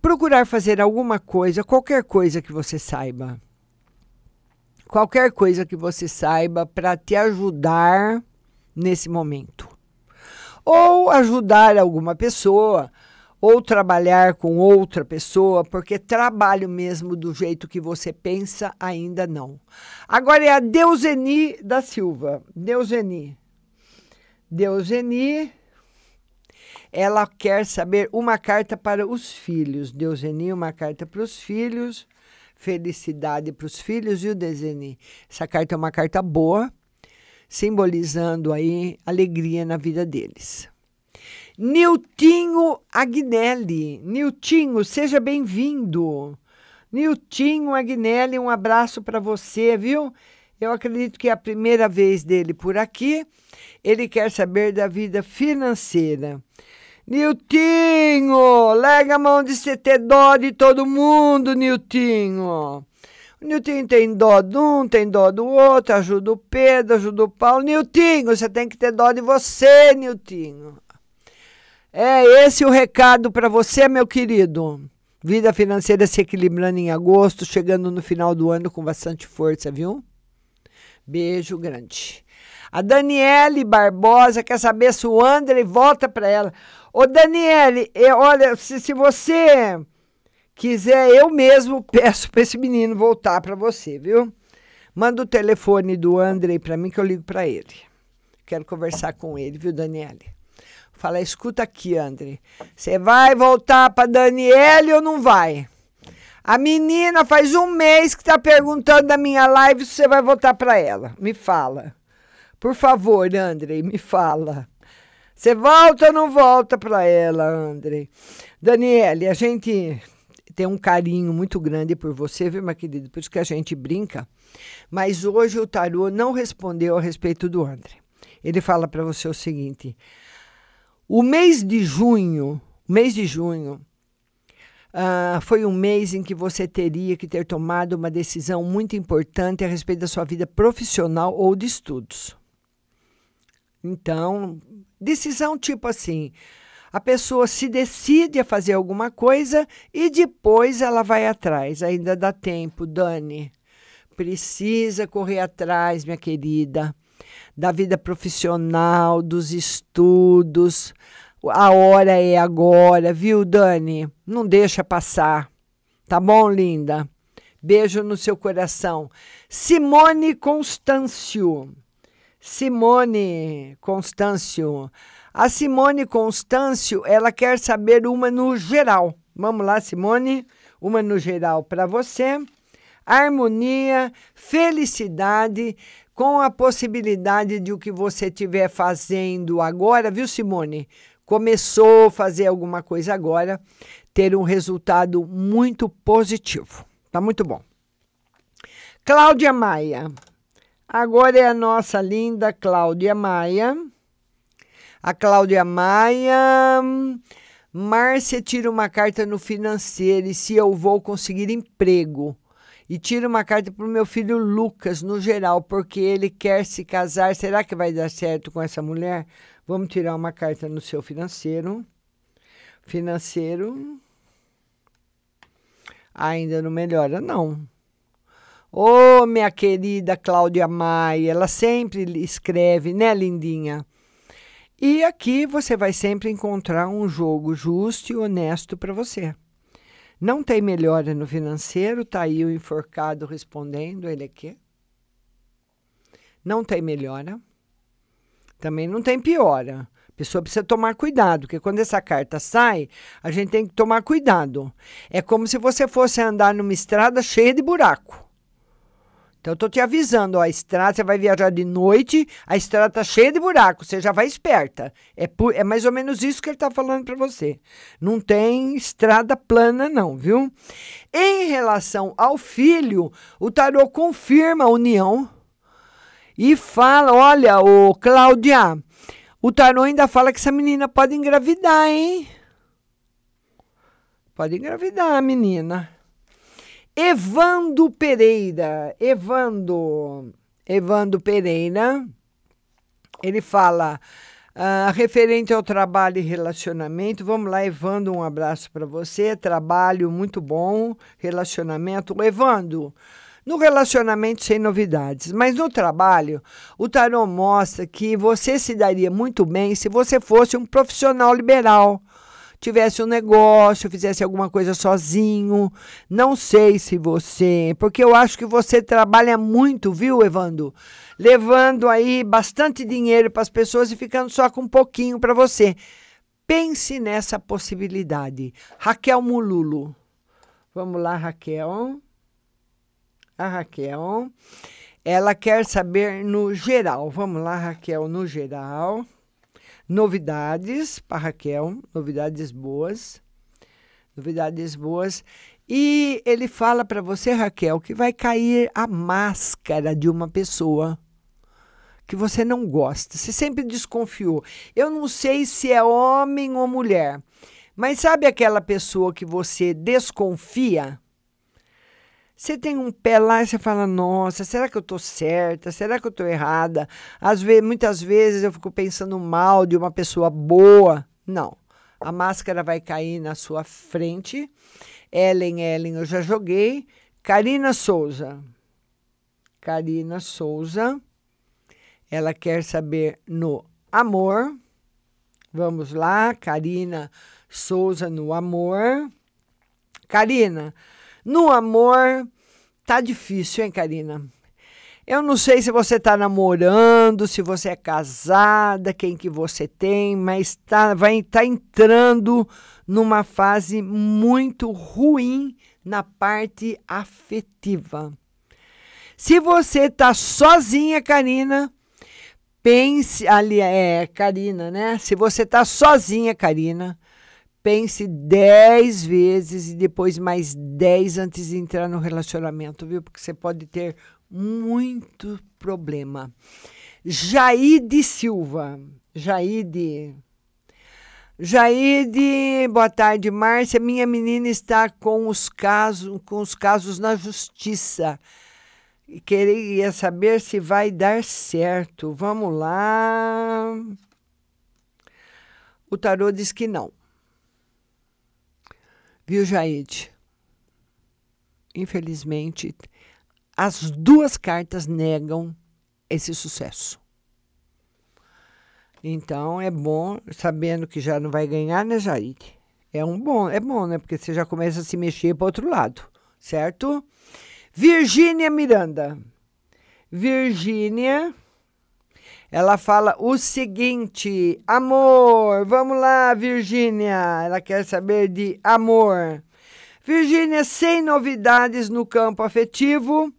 S10: procurar fazer alguma coisa, qualquer coisa que você saiba. Qualquer coisa que você saiba para te ajudar nesse momento. Ou ajudar alguma pessoa ou trabalhar com outra pessoa, porque trabalho mesmo do jeito que você pensa, ainda não. Agora é a Deuseni da Silva. Deuseni. Deuseni, ela quer saber uma carta para os filhos. Deuseni, uma carta para os filhos. Felicidade para os filhos, viu, Deuseni? Essa carta é uma carta boa, simbolizando aí alegria na vida deles. Niltinho Agnelli. Niltinho, seja bem-vindo. Niltinho Agnelli, um abraço para você, viu? Eu acredito que é a primeira vez dele por aqui. Ele quer saber da vida financeira. Niltinho, lega a mão de ter dó de todo mundo, Niltinho. O Niltinho tem dó de um, tem dó do outro, ajuda o Pedro, ajuda o Paulo. Niltinho, você tem que ter dó de você, Niltinho. É esse o recado para você, meu querido. Vida financeira se equilibrando em agosto, chegando no final do ano com bastante força, viu? Beijo grande. A Daniele Barbosa quer saber se o André volta para ela. Ô, Daniele, eu, olha, se, se você quiser, eu mesmo peço para esse menino voltar para você, viu? Manda o telefone do André para mim que eu ligo para ele. Quero conversar com ele, viu, Daniele? Fala, escuta aqui, André. Você vai voltar para Daniele ou não vai? A menina faz um mês que está perguntando da minha live se você vai voltar para ela. Me fala. Por favor, André, me fala. Você volta ou não volta para ela, André? Daniele, a gente tem um carinho muito grande por você, viu, meu querido? Por isso que a gente brinca. Mas hoje o tarô não respondeu a respeito do André. Ele fala para você o seguinte: o mês de junho, mês de junho, uh, foi um mês em que você teria que ter tomado uma decisão muito importante a respeito da sua vida profissional ou de estudos. Então, decisão tipo assim, a pessoa se decide a fazer alguma coisa e depois ela vai atrás. Ainda dá tempo, Dani. Precisa correr atrás, minha querida da vida profissional, dos estudos. A hora é agora, viu, Dani? Não deixa passar. Tá bom, linda? Beijo no seu coração. Simone Constâncio. Simone Constâncio. A Simone Constâncio, ela quer saber uma no geral. Vamos lá, Simone? Uma no geral para você. Harmonia, felicidade, com a possibilidade de o que você estiver fazendo agora, viu, Simone? Começou a fazer alguma coisa agora, ter um resultado muito positivo. Tá muito bom. Cláudia Maia. Agora é a nossa linda Cláudia Maia. A Cláudia Maia. Márcia tira uma carta no financeiro e se eu vou conseguir emprego e tira uma carta para o meu filho Lucas, no geral, porque ele quer se casar. Será que vai dar certo com essa mulher? Vamos tirar uma carta no seu financeiro. Financeiro. Ainda não melhora, não. Ô, oh, minha querida Cláudia Maia, ela sempre escreve, né, lindinha? E aqui você vai sempre encontrar um jogo justo e honesto para você. Não tem melhora no financeiro, está aí o enforcado respondendo, ele aqui. Não tem melhora. Também não tem piora. pessoa precisa tomar cuidado, porque quando essa carta sai, a gente tem que tomar cuidado. É como se você fosse andar numa estrada cheia de buraco. Então, eu tô te avisando, ó, a estrada, você vai viajar de noite, a estrada tá cheia de buraco, você já vai esperta. É, é mais ou menos isso que ele tá falando para você. Não tem estrada plana, não, viu? Em relação ao filho, o tarô confirma a união e fala: olha, o Cláudia, o tarô ainda fala que essa menina pode engravidar, hein? Pode engravidar, menina. Evando Pereira, Evando, Evando Pereira, ele fala uh, referente ao trabalho e relacionamento. Vamos lá, Evando, um abraço para você. Trabalho muito bom, relacionamento. Evando, no relacionamento sem novidades, mas no trabalho, o tarô mostra que você se daria muito bem se você fosse um profissional liberal tivesse um negócio, fizesse alguma coisa sozinho. Não sei se você, porque eu acho que você trabalha muito, viu, Evando? Levando aí bastante dinheiro para as pessoas e ficando só com um pouquinho para você. Pense nessa possibilidade. Raquel Mululo. Vamos lá, Raquel. A Raquel. Ela quer saber no geral. Vamos lá, Raquel, no geral novidades para Raquel, novidades boas. Novidades boas. E ele fala para você, Raquel, que vai cair a máscara de uma pessoa que você não gosta. Você sempre desconfiou. Eu não sei se é homem ou mulher, mas sabe aquela pessoa que você desconfia? Você tem um pé lá e você fala: Nossa, será que eu estou certa? Será que eu estou errada? Às vezes, muitas vezes eu fico pensando mal de uma pessoa boa. Não. A máscara vai cair na sua frente. Ellen, Ellen, eu já joguei. Karina Souza. Karina Souza. Ela quer saber no amor. Vamos lá, Karina Souza no amor. Karina, no amor, tá difícil, hein, Karina? Eu não sei se você está namorando, se você é casada, quem que você tem, mas tá, vai estar tá entrando numa fase muito ruim na parte afetiva. Se você está sozinha, Karina, pense ali é Karina, né? Se você está sozinha, Karina, pense 10 vezes e depois mais 10 antes de entrar no relacionamento, viu? Porque você pode ter muito problema. Jaide Silva. Jaide. Jaide, boa tarde, Márcia. Minha menina está com os casos, com os casos na justiça. Queria saber se vai dar certo. Vamos lá. O tarô diz que não. Viu, Jaide? Infelizmente, as duas cartas negam esse sucesso. Então é bom, sabendo que já não vai ganhar, né, Jaide? É um bom, é bom, né? Porque você já começa a se mexer para outro lado, certo? Virgínia Miranda. Virgínia ela fala o seguinte: amor, vamos lá, Virgínia. Ela quer saber de amor. Virgínia, sem novidades no campo afetivo,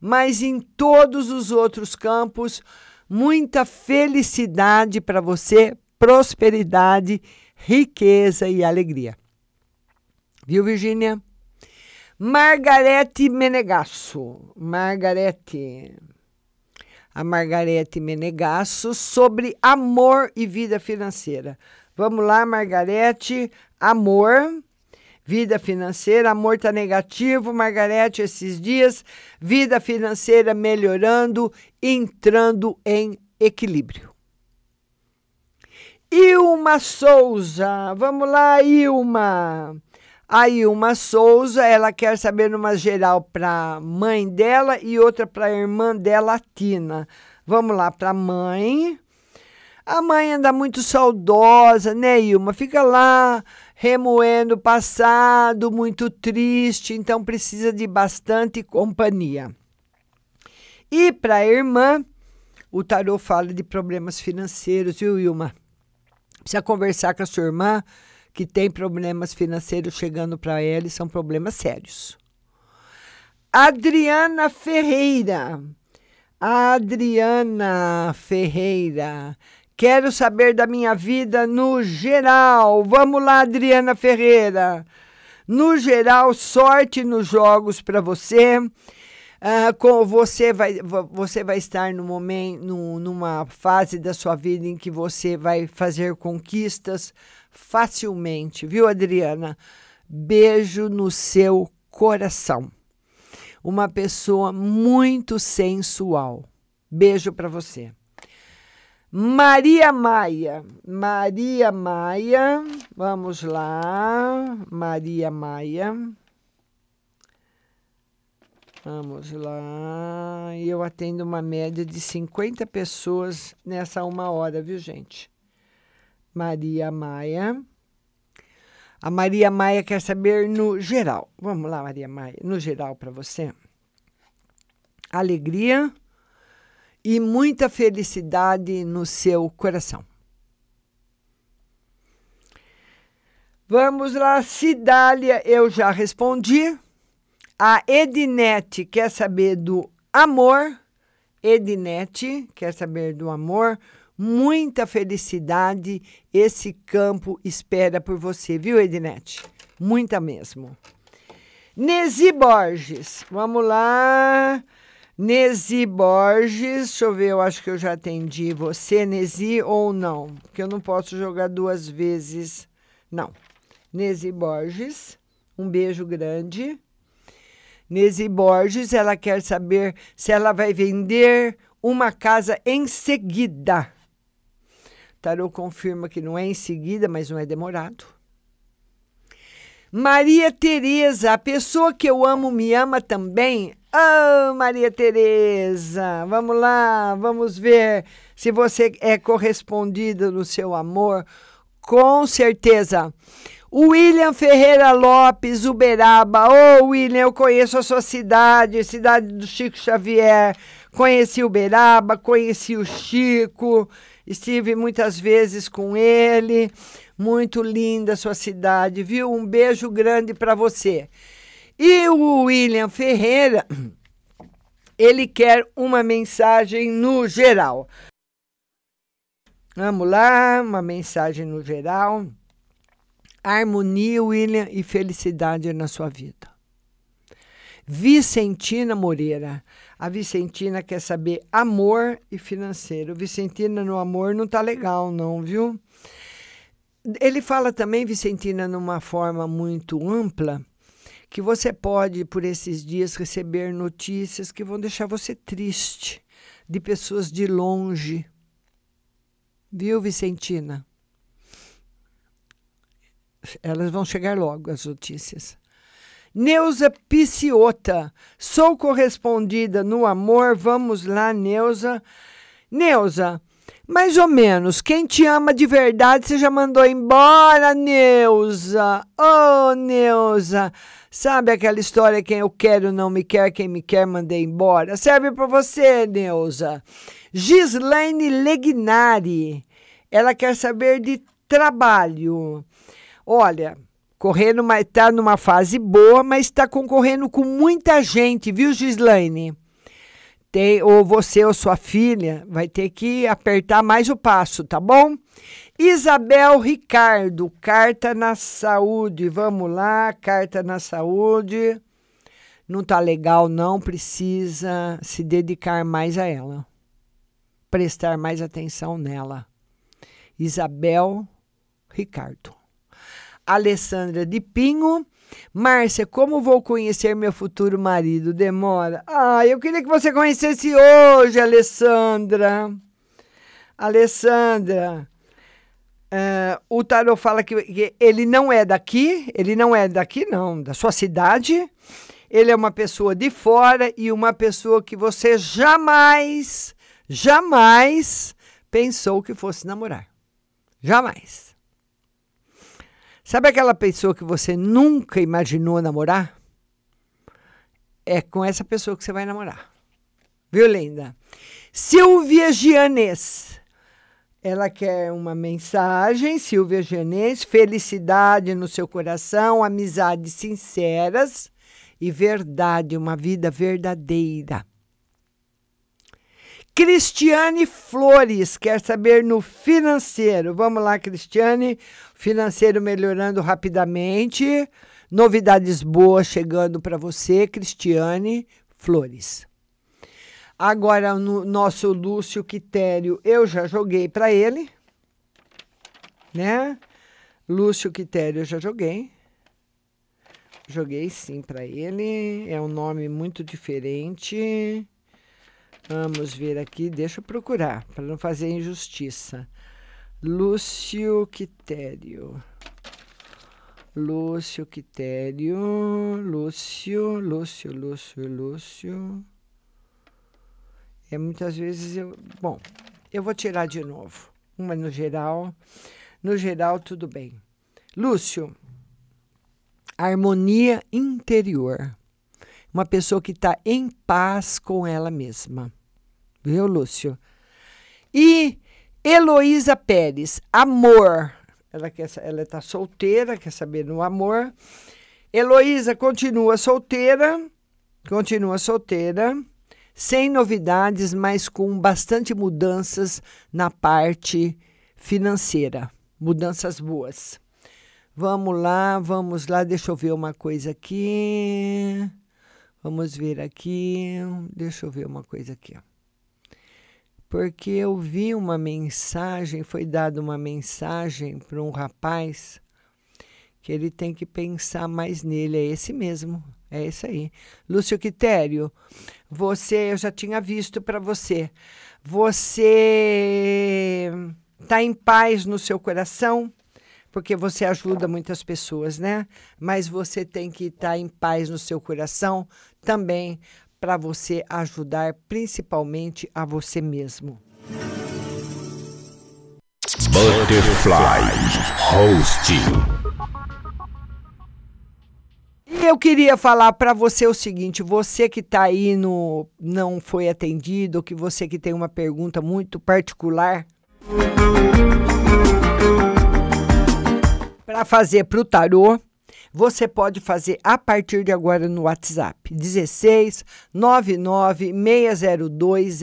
S10: mas em todos os outros campos, muita felicidade para você, prosperidade, riqueza e alegria. Viu, Virgínia? Margarete Menegasso. Margarete a Margarete Menegasso sobre amor e vida financeira. Vamos lá, Margarete, amor, vida financeira, amor tá negativo, Margarete, esses dias, vida financeira melhorando, entrando em equilíbrio. Ilma Souza, vamos lá, Ilma. A Ilma Souza, ela quer saber numa geral para mãe dela e outra para a irmã dela, Tina. Vamos lá para a mãe. A mãe anda muito saudosa, né, Ilma? Fica lá remoendo o passado, muito triste, então precisa de bastante companhia. E para a irmã, o tarô fala de problemas financeiros, viu, Ilma? Precisa conversar com a sua irmã que tem problemas financeiros chegando para ela e são problemas sérios. Adriana Ferreira. Adriana Ferreira. Quero saber da minha vida no geral. Vamos lá, Adriana Ferreira. No geral, sorte nos jogos para você. Ah, com você vai vo- você vai estar no momento no- numa fase da sua vida em que você vai fazer conquistas facilmente, viu, Adriana? Beijo no seu coração. Uma pessoa muito sensual. Beijo para você. Maria Maia. Maria Maia. Vamos lá. Maria Maia. Vamos lá. Eu atendo uma média de 50 pessoas nessa uma hora, viu, gente? Maria Maia. A Maria Maia quer saber no geral. Vamos lá, Maria Maia. No geral para você. Alegria e muita felicidade no seu coração. Vamos lá, Cidália, eu já respondi. A Edinete quer saber do amor. Edinete quer saber do amor. Muita felicidade. Esse campo espera por você, viu, Edinete? Muita mesmo. Nesi Borges, vamos lá. Nesi Borges, deixa eu ver, eu acho que eu já atendi você, Nesi, ou não, porque eu não posso jogar duas vezes. Não. Nesi Borges, um beijo grande. Nesi Borges, ela quer saber se ela vai vender uma casa em seguida. Tarô confirma que não é em seguida, mas não é demorado. Maria Tereza, a pessoa que eu amo me ama também. Ah, Maria Tereza, vamos lá, vamos ver se você é correspondida no seu amor. Com certeza. William Ferreira Lopes, Uberaba. Ô, William, eu conheço a sua cidade, cidade do Chico Xavier. Conheci Uberaba, conheci o Chico, estive muitas vezes com ele. Muito linda sua cidade, viu? Um beijo grande para você. E o William Ferreira, [CLEARS THROAT] ele quer uma mensagem no geral. Vamos lá, uma mensagem no geral. Harmonia, William, e felicidade na sua vida. Vicentina Moreira. A Vicentina quer saber amor e financeiro. Vicentina no amor não tá legal, não, viu? Ele fala também, Vicentina, numa forma muito ampla, que você pode, por esses dias, receber notícias que vão deixar você triste, de pessoas de longe. Viu, Vicentina? Elas vão chegar logo, as notícias. Neuza Piciota, sou correspondida no amor. Vamos lá, Neuza. Neuza, mais ou menos, quem te ama de verdade você já mandou embora, Neuza. Oh, Neuza. Sabe aquela história, quem eu quero não me quer, quem me quer mandei embora? Serve para você, Neuza. Gislaine Legnari, ela quer saber de trabalho. Olha, correndo, está numa fase boa, mas está concorrendo com muita gente, viu, Gislaine? Tem, ou você ou sua filha vai ter que apertar mais o passo, tá bom? Isabel Ricardo, carta na saúde. Vamos lá, carta na saúde. Não tá legal, não. Precisa se dedicar mais a ela. Prestar mais atenção nela. Isabel Ricardo. Alessandra de Pinho. Márcia, como vou conhecer meu futuro marido? Demora. Ah, eu queria que você conhecesse hoje, Alessandra. Alessandra, uh, o tarot fala que, que ele não é daqui, ele não é daqui, não, da sua cidade. Ele é uma pessoa de fora e uma pessoa que você jamais, jamais pensou que fosse namorar. Jamais. Sabe aquela pessoa que você nunca imaginou namorar? É com essa pessoa que você vai namorar. Viu, linda? Silvia Gianes. Ela quer uma mensagem, Silvia Genês, felicidade no seu coração, amizades sinceras e verdade, uma vida verdadeira. Cristiane Flores quer saber no financeiro. Vamos lá, Cristiane. Financeiro melhorando rapidamente. Novidades boas chegando para você, Cristiane Flores. Agora, no nosso Lúcio Quitério, eu já joguei para ele, né? Lúcio Quitério, eu já joguei. Joguei sim para ele. É um nome muito diferente. Vamos ver aqui, deixa eu procurar, para não fazer injustiça. Lúcio Quitério. Lúcio Quitério. Lúcio, Lúcio, Lúcio, Lúcio. É muitas vezes eu. Bom, eu vou tirar de novo. Uma no geral. No geral, tudo bem. Lúcio, harmonia interior. Uma pessoa que está em paz com ela mesma. Viu, Lúcio? E Heloísa Pérez, amor. Ela quer, ela está solteira, quer saber no amor. Heloísa continua solteira, continua solteira sem novidades, mas com bastante mudanças na parte financeira. Mudanças boas. Vamos lá, vamos lá, deixa eu ver uma coisa aqui. Vamos ver aqui, deixa eu ver uma coisa aqui. Porque eu vi uma mensagem, foi dada uma mensagem para um rapaz que ele tem que pensar mais nele. É esse mesmo, é esse aí. Lúcio Quitério, você, eu já tinha visto para você. Você está em paz no seu coração? Porque você ajuda muitas pessoas, né? Mas você tem que estar tá em paz no seu coração também para você ajudar principalmente a você mesmo.
S11: Butterfly Hosting.
S10: E eu queria falar para você o seguinte: você que está aí no não foi atendido, que você que tem uma pergunta muito particular para fazer para o tarô, você pode fazer a partir de agora no WhatsApp 16 99 602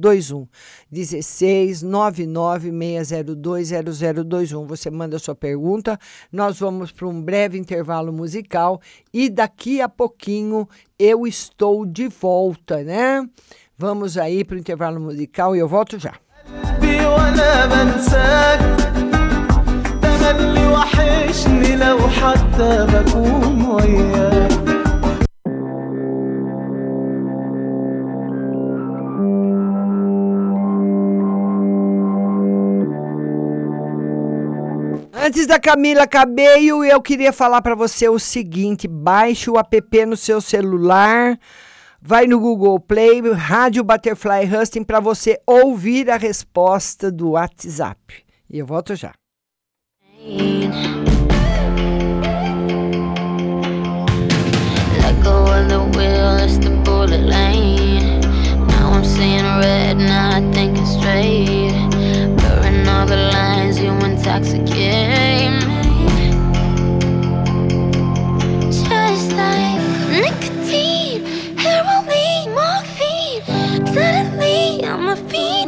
S10: 0021. 16 99 602 0021. Você manda sua pergunta, nós vamos para um breve intervalo musical e daqui a pouquinho eu estou de volta, né? Vamos aí para o intervalo musical e eu volto já.
S13: وحشني لو حتى بكون وياك
S10: Antes da Camila Cabello, eu queria falar para você o seguinte: baixe o app no seu celular, vai no Google Play, Rádio Butterfly Husting para você ouvir a resposta do WhatsApp. E eu volto já.
S14: The it's the bullet lane. Now I'm seeing red, now I thinking straight. Blurring all the lines, you intoxicate me. Just like nicotine, heroin, morphine. Suddenly I'm a fiend,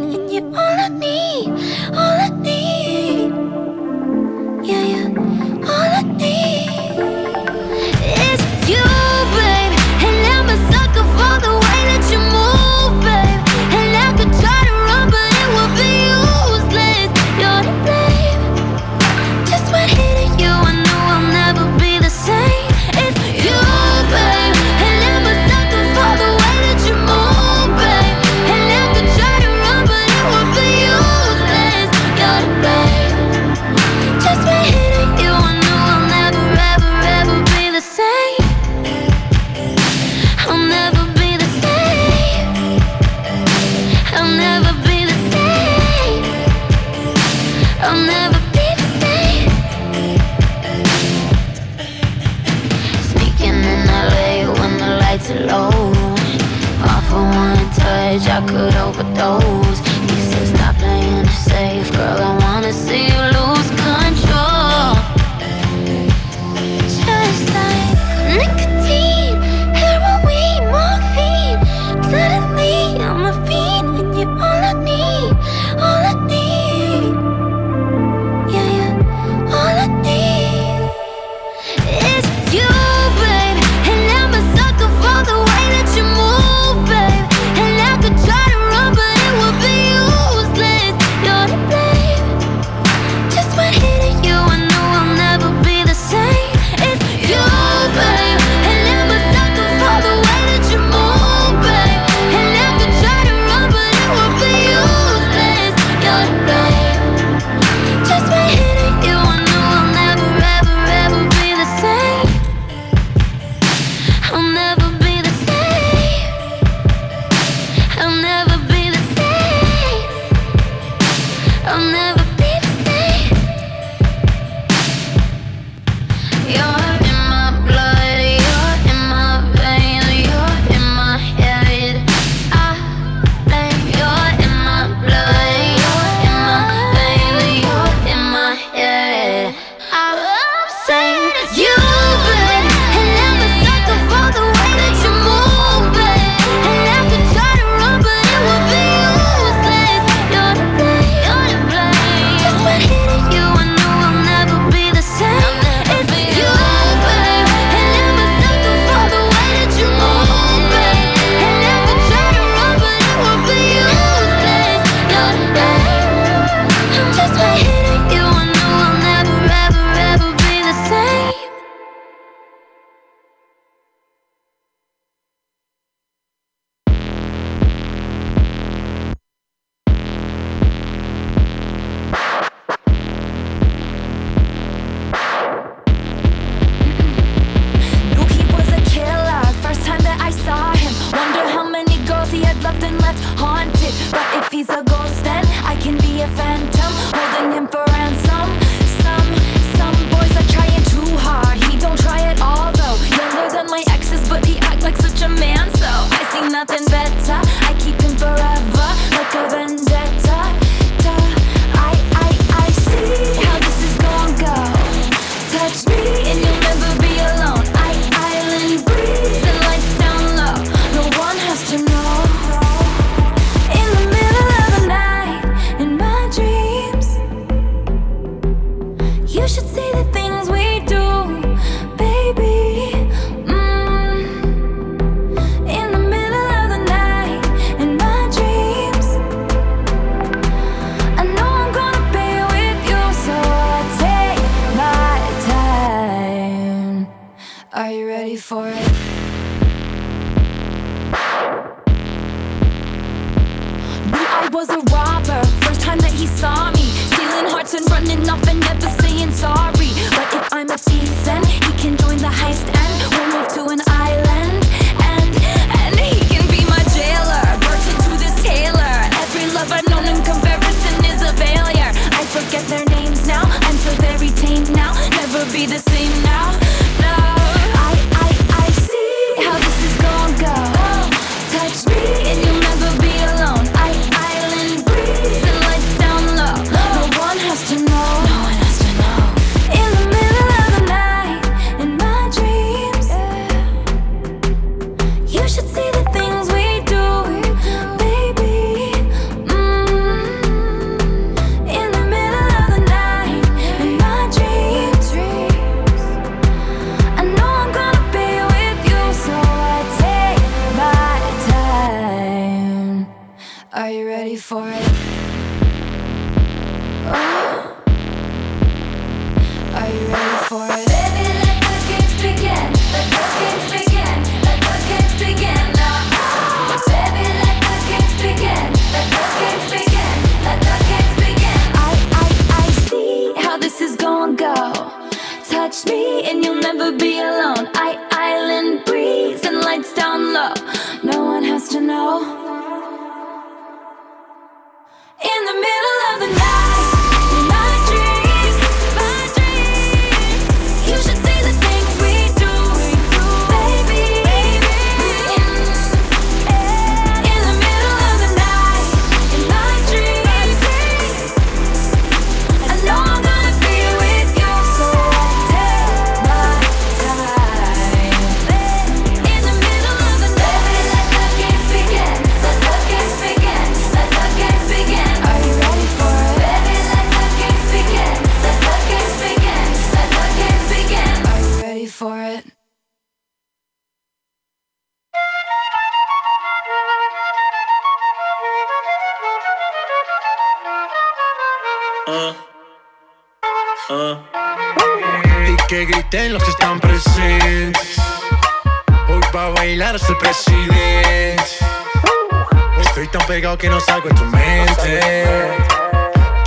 S15: que no salgo de tu mente.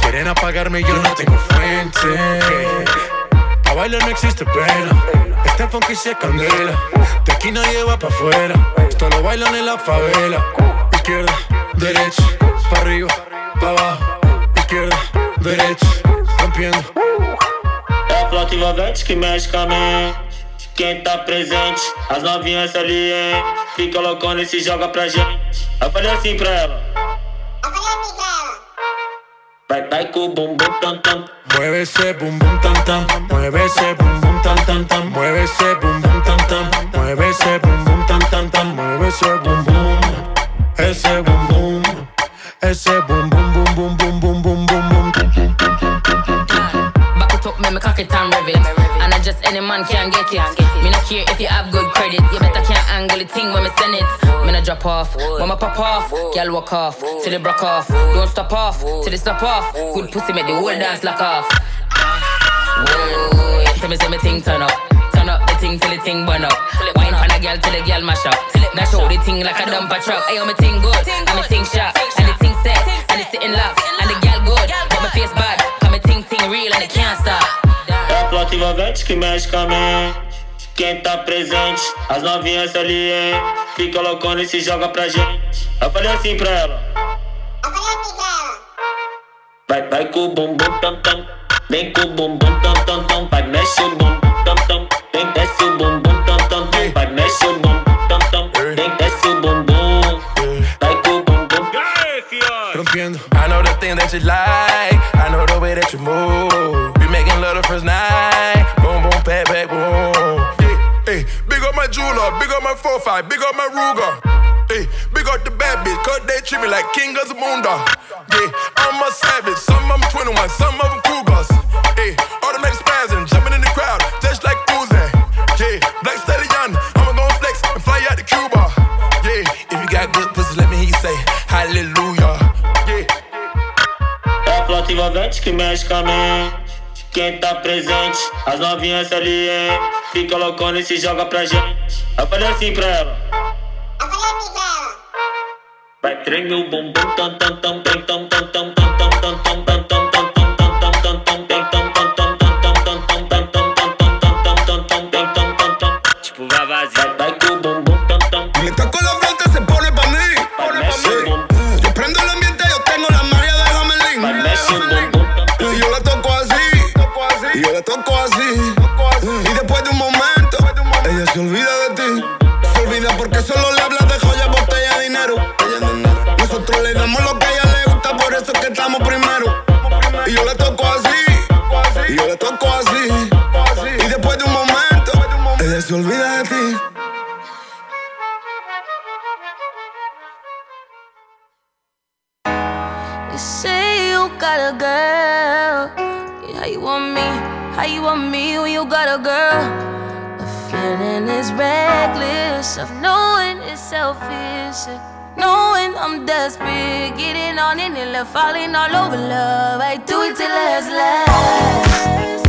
S15: Quieren apagarme y yo no tengo fuente. A bailar no existe pena. Este funky se candela. De aquí nadie va pa' afuera. Esto lo bailan en la favela. Izquierda, derecha, pa' arriba, pa' abajo. Izquierda, derecha, rompiendo.
S16: É a flauta envolvente que. quem tá presente. As novinhas ali, hein? Fica loucona e se joga pra gente. Eu falei assim pra ela. Eu falei assim pra ela. Vai, vai com o bumbum tam tam.
S15: Mueve esse bumbum tam tam. Mueve esse bumbum tam tam tam. Mueve esse bumbum tam tam. Mueve esse bumbum tam tam tam. Mueve esse bumbum. Esse bumbum. Esse bumbum bum bum bum bum bum bum bum. Ah,
S17: back it up, make me cock and rev. I just any man can get it. Me not care if you have good credit. You better can't angle the thing when me send it. Me not drop off, when me pop off. Girl walk off, till it broke off. Don't stop off, till it stop off. Good pussy make the whole dance lock off. Whoa, tell me say me thing turn up. Turn up the thing till the thing burn up. Wine pan a girl till the girl mash up. Now show the thing like a dumper truck. Ayo, me thing good, and me thing sharp, and the thing set, and it's sitting locked, and the girl good, but my face bad. Come me thing thing real and it can't stop.
S16: É a flauta envolvente que mexe com a mente. Quem tá presente, as novinhas ali, hein? Fica loucona e se joga pra gente. Eu falei assim pra ela. Vai, vai com o bumbum tam tam. Vem com o bumbum tam tam tam. Vai, mexe o bumbum tam tam. Vem, desce o bumbum tam tam tam. Vai, mexe o bumbum tam tam. Vem, desce o bumbum. Vai com o bumbum.
S15: Rompiendo.
S18: I know the thing that you like. I know the way that you move. Love the first night. Boom, boom, pat, pat, boom.
S19: Hey, big up my jeweler, big up my 4-5, big up my Ruger. Hey, big up the bad bitch, cause they treat me like king of the moon dog. Yeah, I'm a savage, some them 21, some
S16: tá presente. As novinhas ali, hein? Fica loucona e se joga pra gente. Eu falei assim pra ela. Eu falei assim pra ela. Vai tremer o bumbum, tam, tam, tam, tam, tam, tam.
S14: You want me when you got a girl? The feeling is reckless of knowing it's selfish. Knowing I'm desperate, getting on it and left falling all over love. I do it till last last.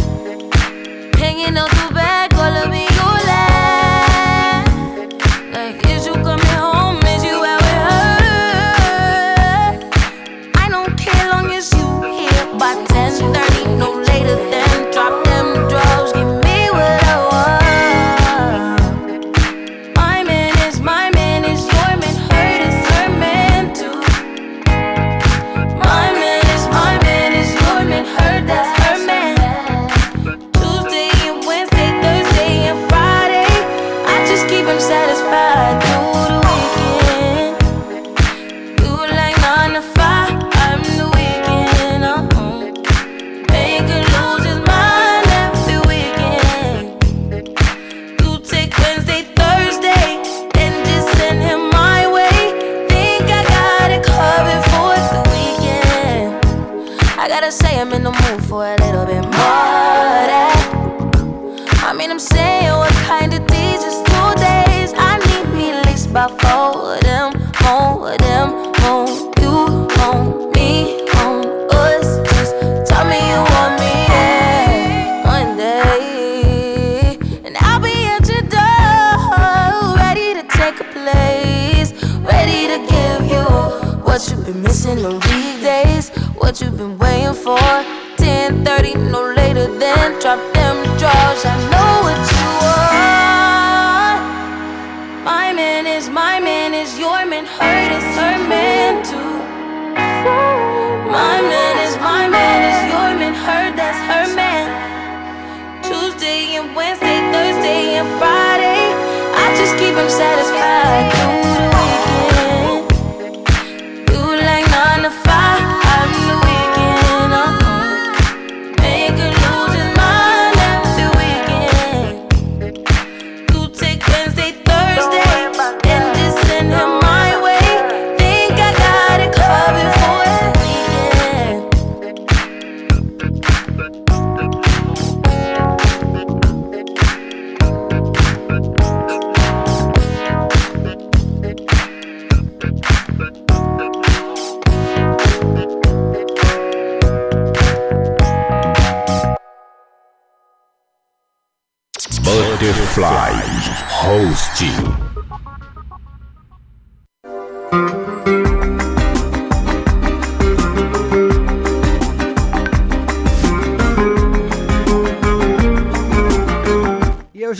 S14: for a little bit more eh? I mean I'm saying what kind of days is two days. I need me at least by four of them, more of them, more you want me on us. Just tell me you want me one day. And I'll be at your door Ready to take a place. Ready to give you what you've been missing on weekdays What you've been waiting for. 10:30, no later than drop them drawers. I know what you want. My man is my man is your man. Hurt is her man too. My man is my man is your man. Her that's her man.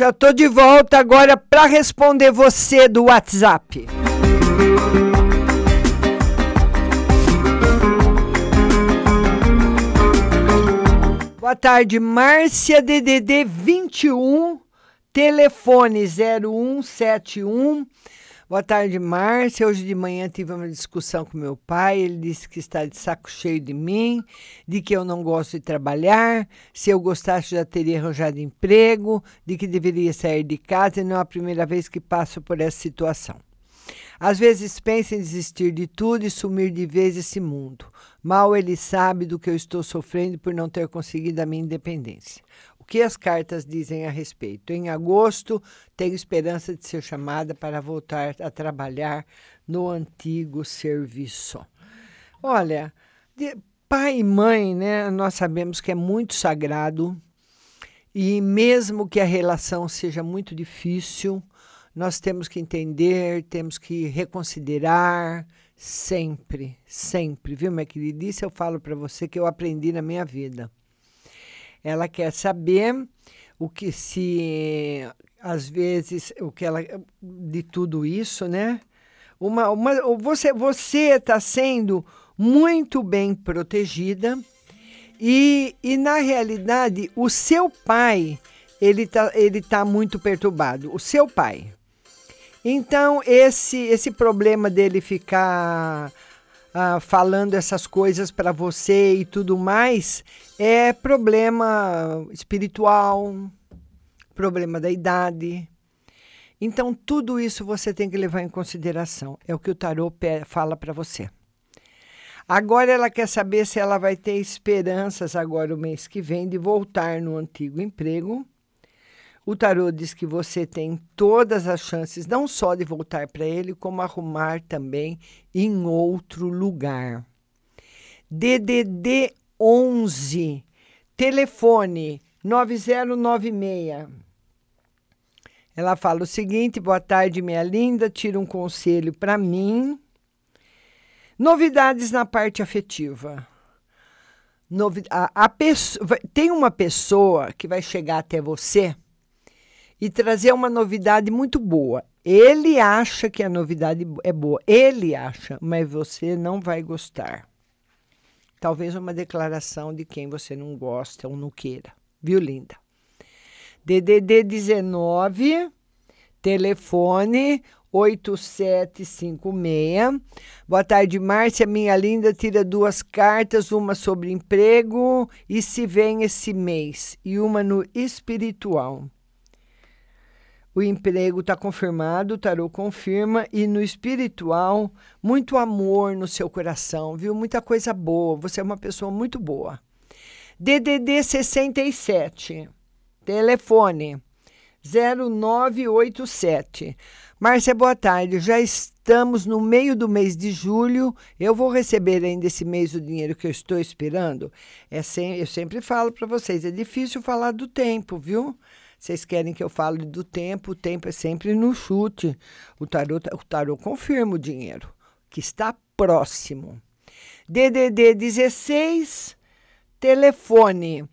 S10: Eu tô de volta agora para responder você do WhatsApp. Boa tarde, Márcia DDD 21, telefone 0171. Boa tarde, Márcia. Hoje de manhã tive uma discussão com meu pai. Ele disse que está de saco cheio de mim, de que eu não gosto de trabalhar. Se eu gostasse, já teria arranjado emprego, de que deveria sair de casa e não é a primeira vez que passo por essa situação. Às vezes pensa em desistir de tudo e sumir de vez esse mundo. Mal ele sabe do que eu estou sofrendo por não ter conseguido a minha independência. Que as cartas dizem a respeito? Em agosto, tenho esperança de ser chamada para voltar a trabalhar no antigo serviço. Olha, de- pai e mãe, né, nós sabemos que é muito sagrado e mesmo que a relação seja muito difícil, nós temos que entender, temos que reconsiderar sempre, sempre, viu, minha querida? Isso eu falo para você que eu aprendi na minha vida. Ela quer saber o que se às vezes o que ela de tudo isso, né? Uma, uma você você está sendo muito bem protegida e, e na realidade o seu pai ele tá ele tá muito perturbado. O seu pai. Então esse esse problema dele ficar ah, falando essas coisas para você e tudo mais é problema espiritual, problema da idade. Então, tudo isso você tem que levar em consideração. É o que o tarô fala para você. Agora ela quer saber se ela vai ter esperanças agora o mês que vem de voltar no antigo emprego. O tarô diz que você tem todas as chances, não só de voltar para ele, como arrumar também em outro lugar. DDD 11, telefone 9096. Ela fala o seguinte: boa tarde, minha linda. Tira um conselho para mim. Novidades na parte afetiva. Novi a, a tem uma pessoa que vai chegar até você e trazer uma novidade muito boa. Ele acha que a novidade é boa. Ele acha, mas você não vai gostar. Talvez uma declaração de quem você não gosta ou não queira. Viu, linda? DDD 19, telefone 8756. Boa tarde, Márcia, minha linda. Tira duas cartas, uma sobre emprego e se vem esse mês, e uma no espiritual. O emprego está confirmado, o tarô confirma, e no espiritual, muito amor no seu coração, viu? Muita coisa boa. Você é uma pessoa muito boa. DDD 67, telefone 0987. Márcia, boa tarde. Já estamos no meio do mês de julho. Eu vou receber ainda esse mês o dinheiro que eu estou esperando. É sem, eu sempre falo para vocês, é difícil falar do tempo, viu? Vocês querem que eu fale do tempo? O tempo é sempre no chute. O tarô, o tarô confirma o dinheiro, que está próximo. DDD 16, telefone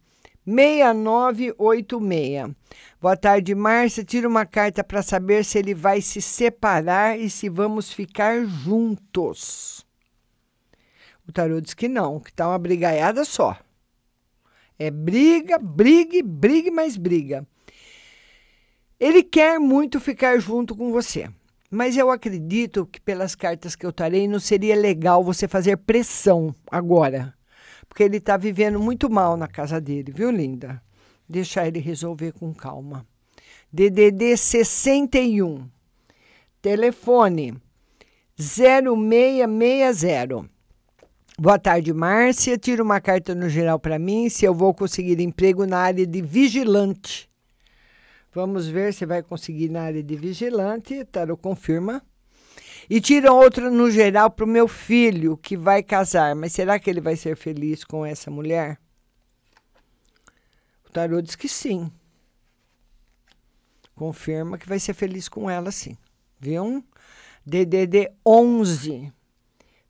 S10: 6986. Boa tarde, Márcia. Tira uma carta para saber se ele vai se separar e se vamos ficar juntos. O tarô diz que não, que tá uma brigaiada só. É briga, brigue, brigue mais briga. Ele quer muito ficar junto com você. Mas eu acredito que pelas cartas que eu tarei não seria legal você fazer pressão agora. Porque ele está vivendo muito mal na casa dele, viu, linda? Deixar ele resolver com calma. DDD 61. Telefone 0660. Boa tarde, Márcia. Tira uma carta no geral para mim se eu vou conseguir emprego na área de vigilante. Vamos ver se vai conseguir na área de vigilante. Tarô confirma. E tira outra no geral para o meu filho que vai casar. Mas será que ele vai ser feliz com essa mulher? O tarô diz que sim. Confirma que vai ser feliz com ela, sim. Viu? DDD 11.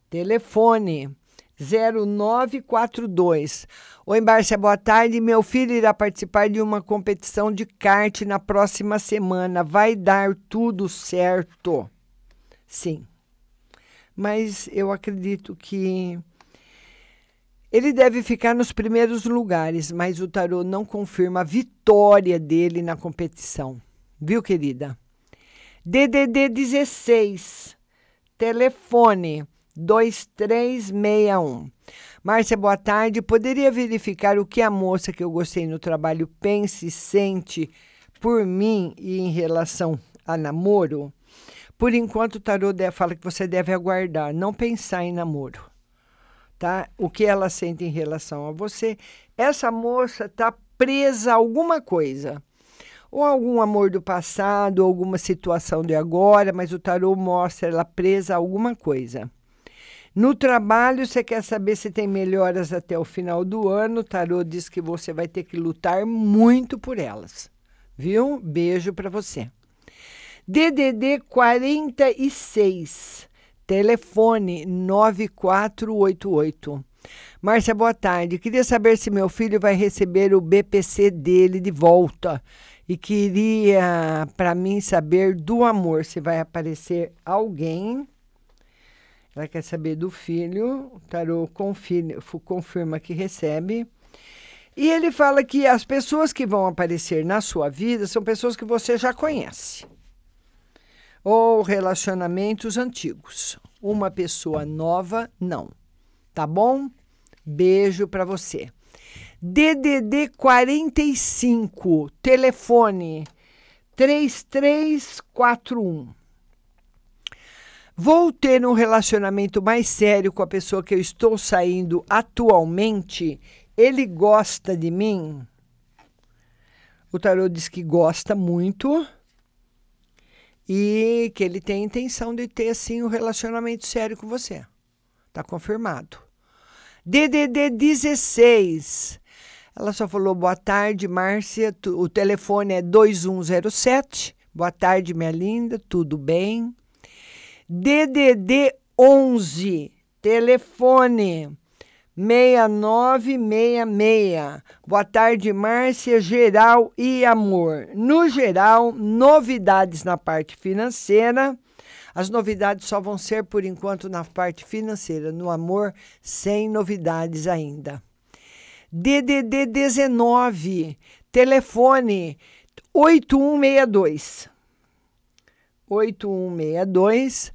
S10: Telefone 0942. Oi, Márcia, boa tarde. Meu filho irá participar de uma competição de kart na próxima semana. Vai dar tudo certo. Sim. Mas eu acredito que ele deve ficar nos primeiros lugares, mas o tarô não confirma a vitória dele na competição. Viu, querida? DDD 16. Telefone 2361. Márcia, boa tarde. Poderia verificar o que a moça que eu gostei no trabalho pensa e sente por mim e em relação a namoro? Por enquanto, o tarô fala que você deve aguardar, não pensar em namoro. Tá? O que ela sente em relação a você. Essa moça está presa a alguma coisa. Ou algum amor do passado, ou alguma situação de agora, mas o tarô mostra ela presa a alguma coisa. No trabalho, você quer saber se tem melhoras até o final do ano. O tarô diz que você vai ter que lutar muito por elas. Viu? Beijo para você. DDD 46, telefone 9488. Márcia, boa tarde. Queria saber se meu filho vai receber o BPC dele de volta. E queria, para mim, saber do amor, se vai aparecer alguém ela quer saber do filho, o tarô confirma, confirma que recebe. E ele fala que as pessoas que vão aparecer na sua vida são pessoas que você já conhece. Ou relacionamentos antigos. Uma pessoa nova, não. Tá bom? Beijo para você. DDD 45, telefone 3341. Vou ter um relacionamento mais sério com a pessoa que eu estou saindo atualmente? Ele gosta de mim? O tarô diz que gosta muito e que ele tem intenção de ter assim um relacionamento sério com você. Tá confirmado. DDD 16. Ela só falou boa tarde, Márcia. O telefone é 2107. Boa tarde, minha linda. Tudo bem? DDD 11, telefone 6966. Boa tarde, Márcia, geral e amor. No geral, novidades na parte financeira. As novidades só vão ser por enquanto na parte financeira, no amor, sem novidades ainda. DDD 19, telefone 8162. 8162.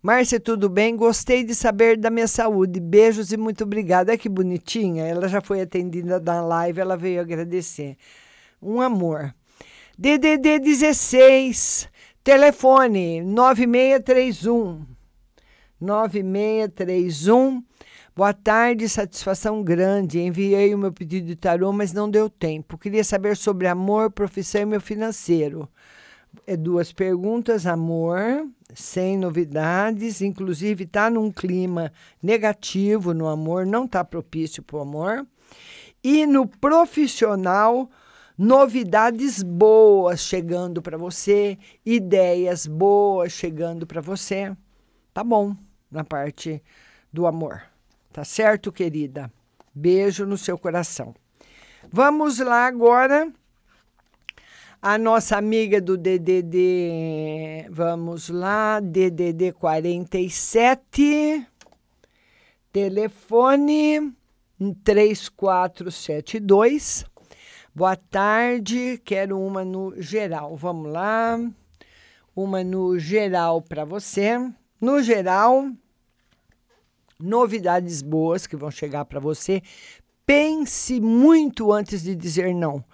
S10: Márcia, tudo bem? Gostei de saber da minha saúde. Beijos e muito obrigada. É que bonitinha. Ela já foi atendida na live, ela veio agradecer. Um amor. DDD 16, telefone 9631. 9631. Boa tarde, satisfação grande. Enviei o meu pedido de tarô, mas não deu tempo. Queria saber sobre amor, profissão e meu financeiro é duas perguntas, amor, sem novidades, inclusive está num clima negativo no amor, não está propício para o amor. E no profissional, novidades boas chegando para você, ideias boas chegando para você. Tá bom na parte do amor. Tá certo, querida? Beijo no seu coração. Vamos lá agora. A nossa amiga do DDD, vamos lá, DDD 47, telefone 3472. Boa tarde, quero uma no geral. Vamos lá. Uma no geral para você. No geral, novidades boas que vão chegar para você. Pense muito antes de dizer não.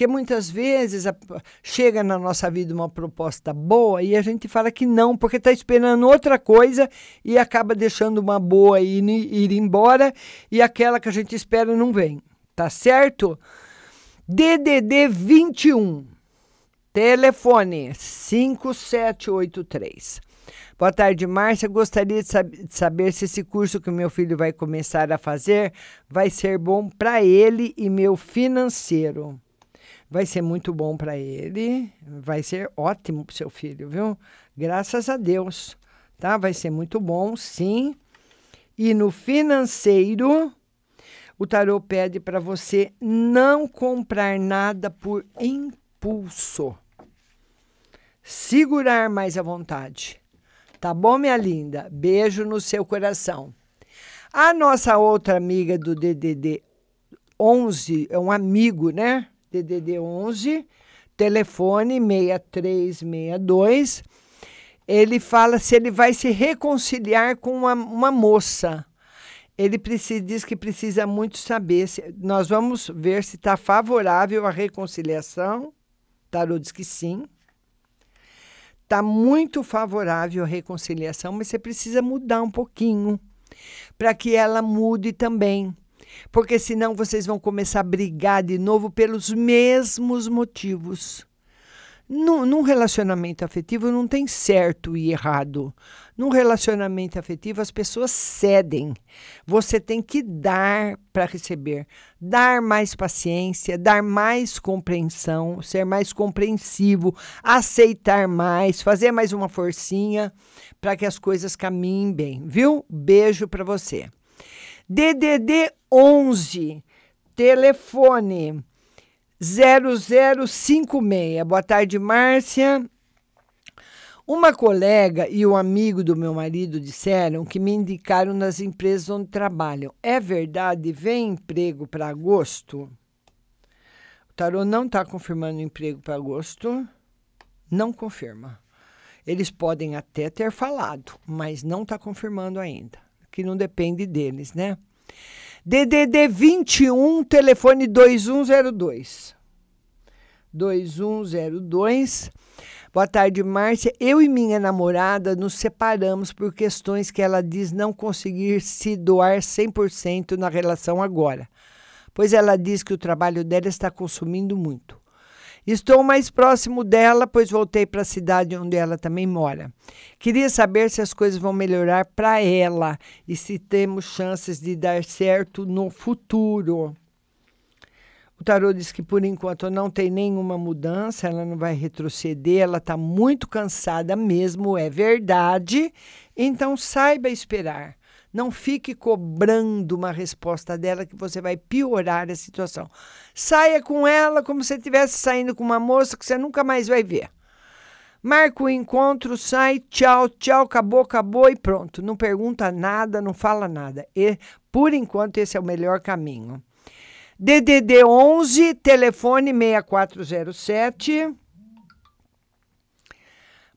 S10: Porque muitas vezes a, chega na nossa vida uma proposta boa e a gente fala que não, porque está esperando outra coisa e acaba deixando uma boa ir, ir embora e aquela que a gente espera não vem. Tá certo? DDD 21, telefone 5783. Boa tarde, Márcia. Gostaria de, sab de, saber se esse curso que meu filho vai começar a fazer vai ser bom para ele e meu financeiro. Vai ser muito bom para ele, vai ser ótimo para seu filho, viu? Graças a Deus, tá? Vai ser muito bom, sim. E no financeiro, o tarô pede para você não comprar nada por impulso. Segurar mais à vontade. Tá bom, minha linda? Beijo no seu coração. A nossa outra amiga do DDD 11, é um amigo, né? DDD 11, telefone 6362. Ele fala se ele vai se reconciliar com uma, uma moça. Ele precisa, diz que precisa muito saber. Se, nós vamos ver se está favorável à reconciliação. Tarô diz que sim está muito favorável à reconciliação, mas você precisa mudar um pouquinho para que ela mude também. Porque senão vocês vão começar a brigar de novo pelos mesmos motivos. Num, num relacionamento afetivo não tem certo e errado. Num relacionamento afetivo, as pessoas cedem. Você tem que dar para receber. Dar mais paciência, dar mais compreensão, ser mais compreensivo, aceitar mais, fazer mais uma forcinha para que as coisas caminhem bem, viu? Beijo para você. DDD 11, telefone 0056. Boa tarde, Márcia. Uma colega e um amigo do meu marido disseram que me indicaram nas empresas onde trabalham. É verdade? Vem emprego para agosto? O tarô não está confirmando emprego para agosto. Não confirma. Eles podem até ter falado, mas não está confirmando ainda. Que não depende deles, né? DDD 21, telefone 2102. 2102. Boa tarde, Márcia. Eu e minha namorada nos separamos por questões que ela diz não conseguir se doar 100% na relação agora, pois ela diz que o trabalho dela está consumindo muito. Estou mais próximo dela, pois voltei para a cidade onde ela também mora. Queria saber se as coisas vão melhorar para ela e se temos chances de dar certo no futuro. O tarô diz que por enquanto não tem nenhuma mudança, ela não vai retroceder, ela está muito cansada mesmo, é verdade. Então saiba esperar. Não fique cobrando uma resposta dela que você vai piorar a situação. Saia com ela como se estivesse saindo com uma moça que você nunca mais vai ver. Marca o encontro, sai, tchau, tchau, acabou, acabou e pronto. Não pergunta nada, não fala nada. E, por enquanto, esse é o melhor caminho. DDD 11, telefone 6407.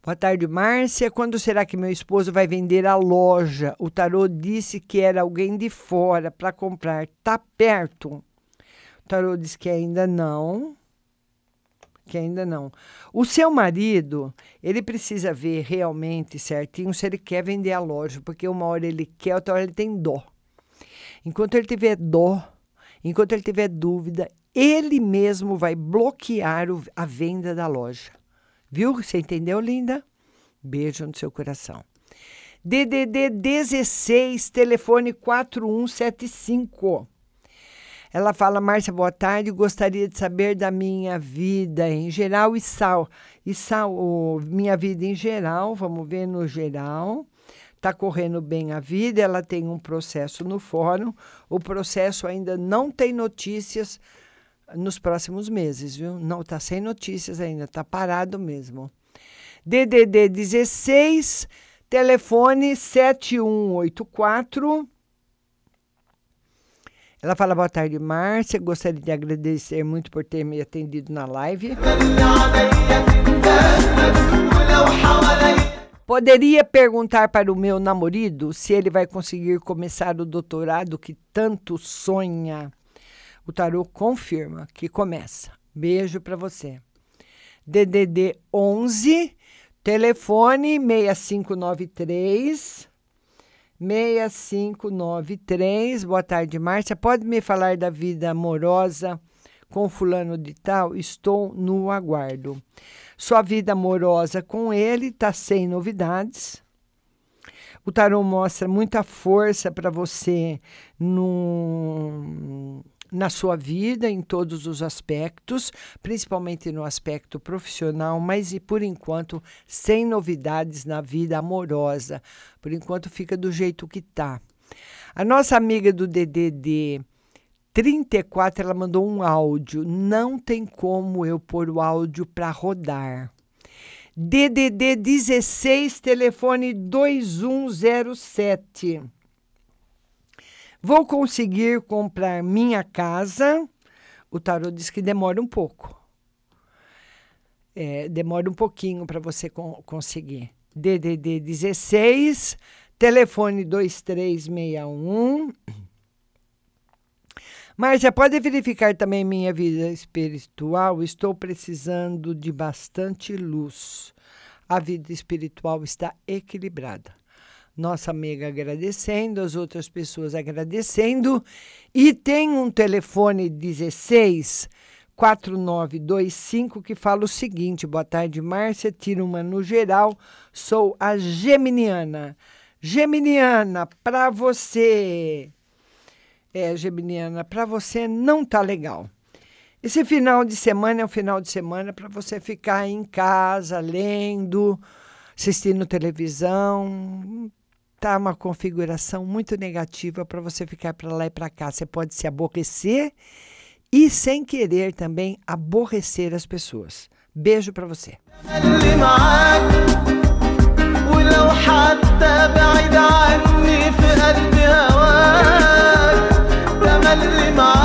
S10: Boa tarde, Márcia. Quando será que meu esposo vai vender a loja? O tarô disse que era alguém de fora para comprar. Tá perto? O tarô disse que ainda não. Que ainda não. O seu marido, ele precisa ver realmente certinho se ele quer vender a loja, porque uma hora ele quer, outra hora ele tem dó. Enquanto ele tiver dó, enquanto ele tiver dúvida, ele mesmo vai bloquear a venda da loja. Viu? Você entendeu, linda? Beijo no seu coração. DDD 16, telefone 4175. Ela fala, Márcia, boa tarde. Gostaria de saber da minha vida em geral e sal. E sal, oh, minha vida em geral, vamos ver no geral. Está correndo bem a vida, ela tem um processo no fórum. O processo ainda não tem notícias nos próximos meses, viu? Não está sem notícias ainda, está parado mesmo. DDD 16, telefone 7184. Ela fala boa tarde, Márcia. Gostaria de agradecer muito por ter me atendido na live. Poderia perguntar para o meu namorado se ele vai conseguir começar o doutorado que tanto sonha. O tarô confirma que começa. Beijo para você. DDD 11, telefone 6593 6593. Boa tarde, Márcia. Pode me falar da vida amorosa com fulano de tal? Estou no aguardo. Sua vida amorosa com ele está sem novidades. O tarô mostra muita força para você no, na sua vida, em todos os aspectos, principalmente no aspecto profissional, mas e por enquanto sem novidades na vida amorosa. Por enquanto fica do jeito que tá. A nossa amiga do DDD 34, ela mandou um áudio. Não tem como eu pôr o áudio para rodar. DDD 16, telefone 2107. Vou conseguir comprar minha casa. O tarô diz que demora um pouco. É, demora um pouquinho para você con conseguir. DDD 16, telefone 2361. Márcia, pode verificar também minha vida espiritual? Estou precisando de bastante luz. A vida espiritual está equilibrada. Nossa amiga agradecendo, as outras pessoas agradecendo. E tem um telefone 16 4925 que fala o seguinte: Boa tarde, Márcia. Tira uma no geral. Sou a Geminiana. Geminiana, para você é, Geminiana, para você não tá legal. Esse final de semana é um final de semana para você ficar em casa, lendo, assistindo televisão Tá uma configuração muito negativa para você ficar para lá e para cá. Você pode se aborrecer e, sem querer, também aborrecer as pessoas. Beijo para você.
S13: ولو حتى بعيد عني في قلبي هواك تملي معاك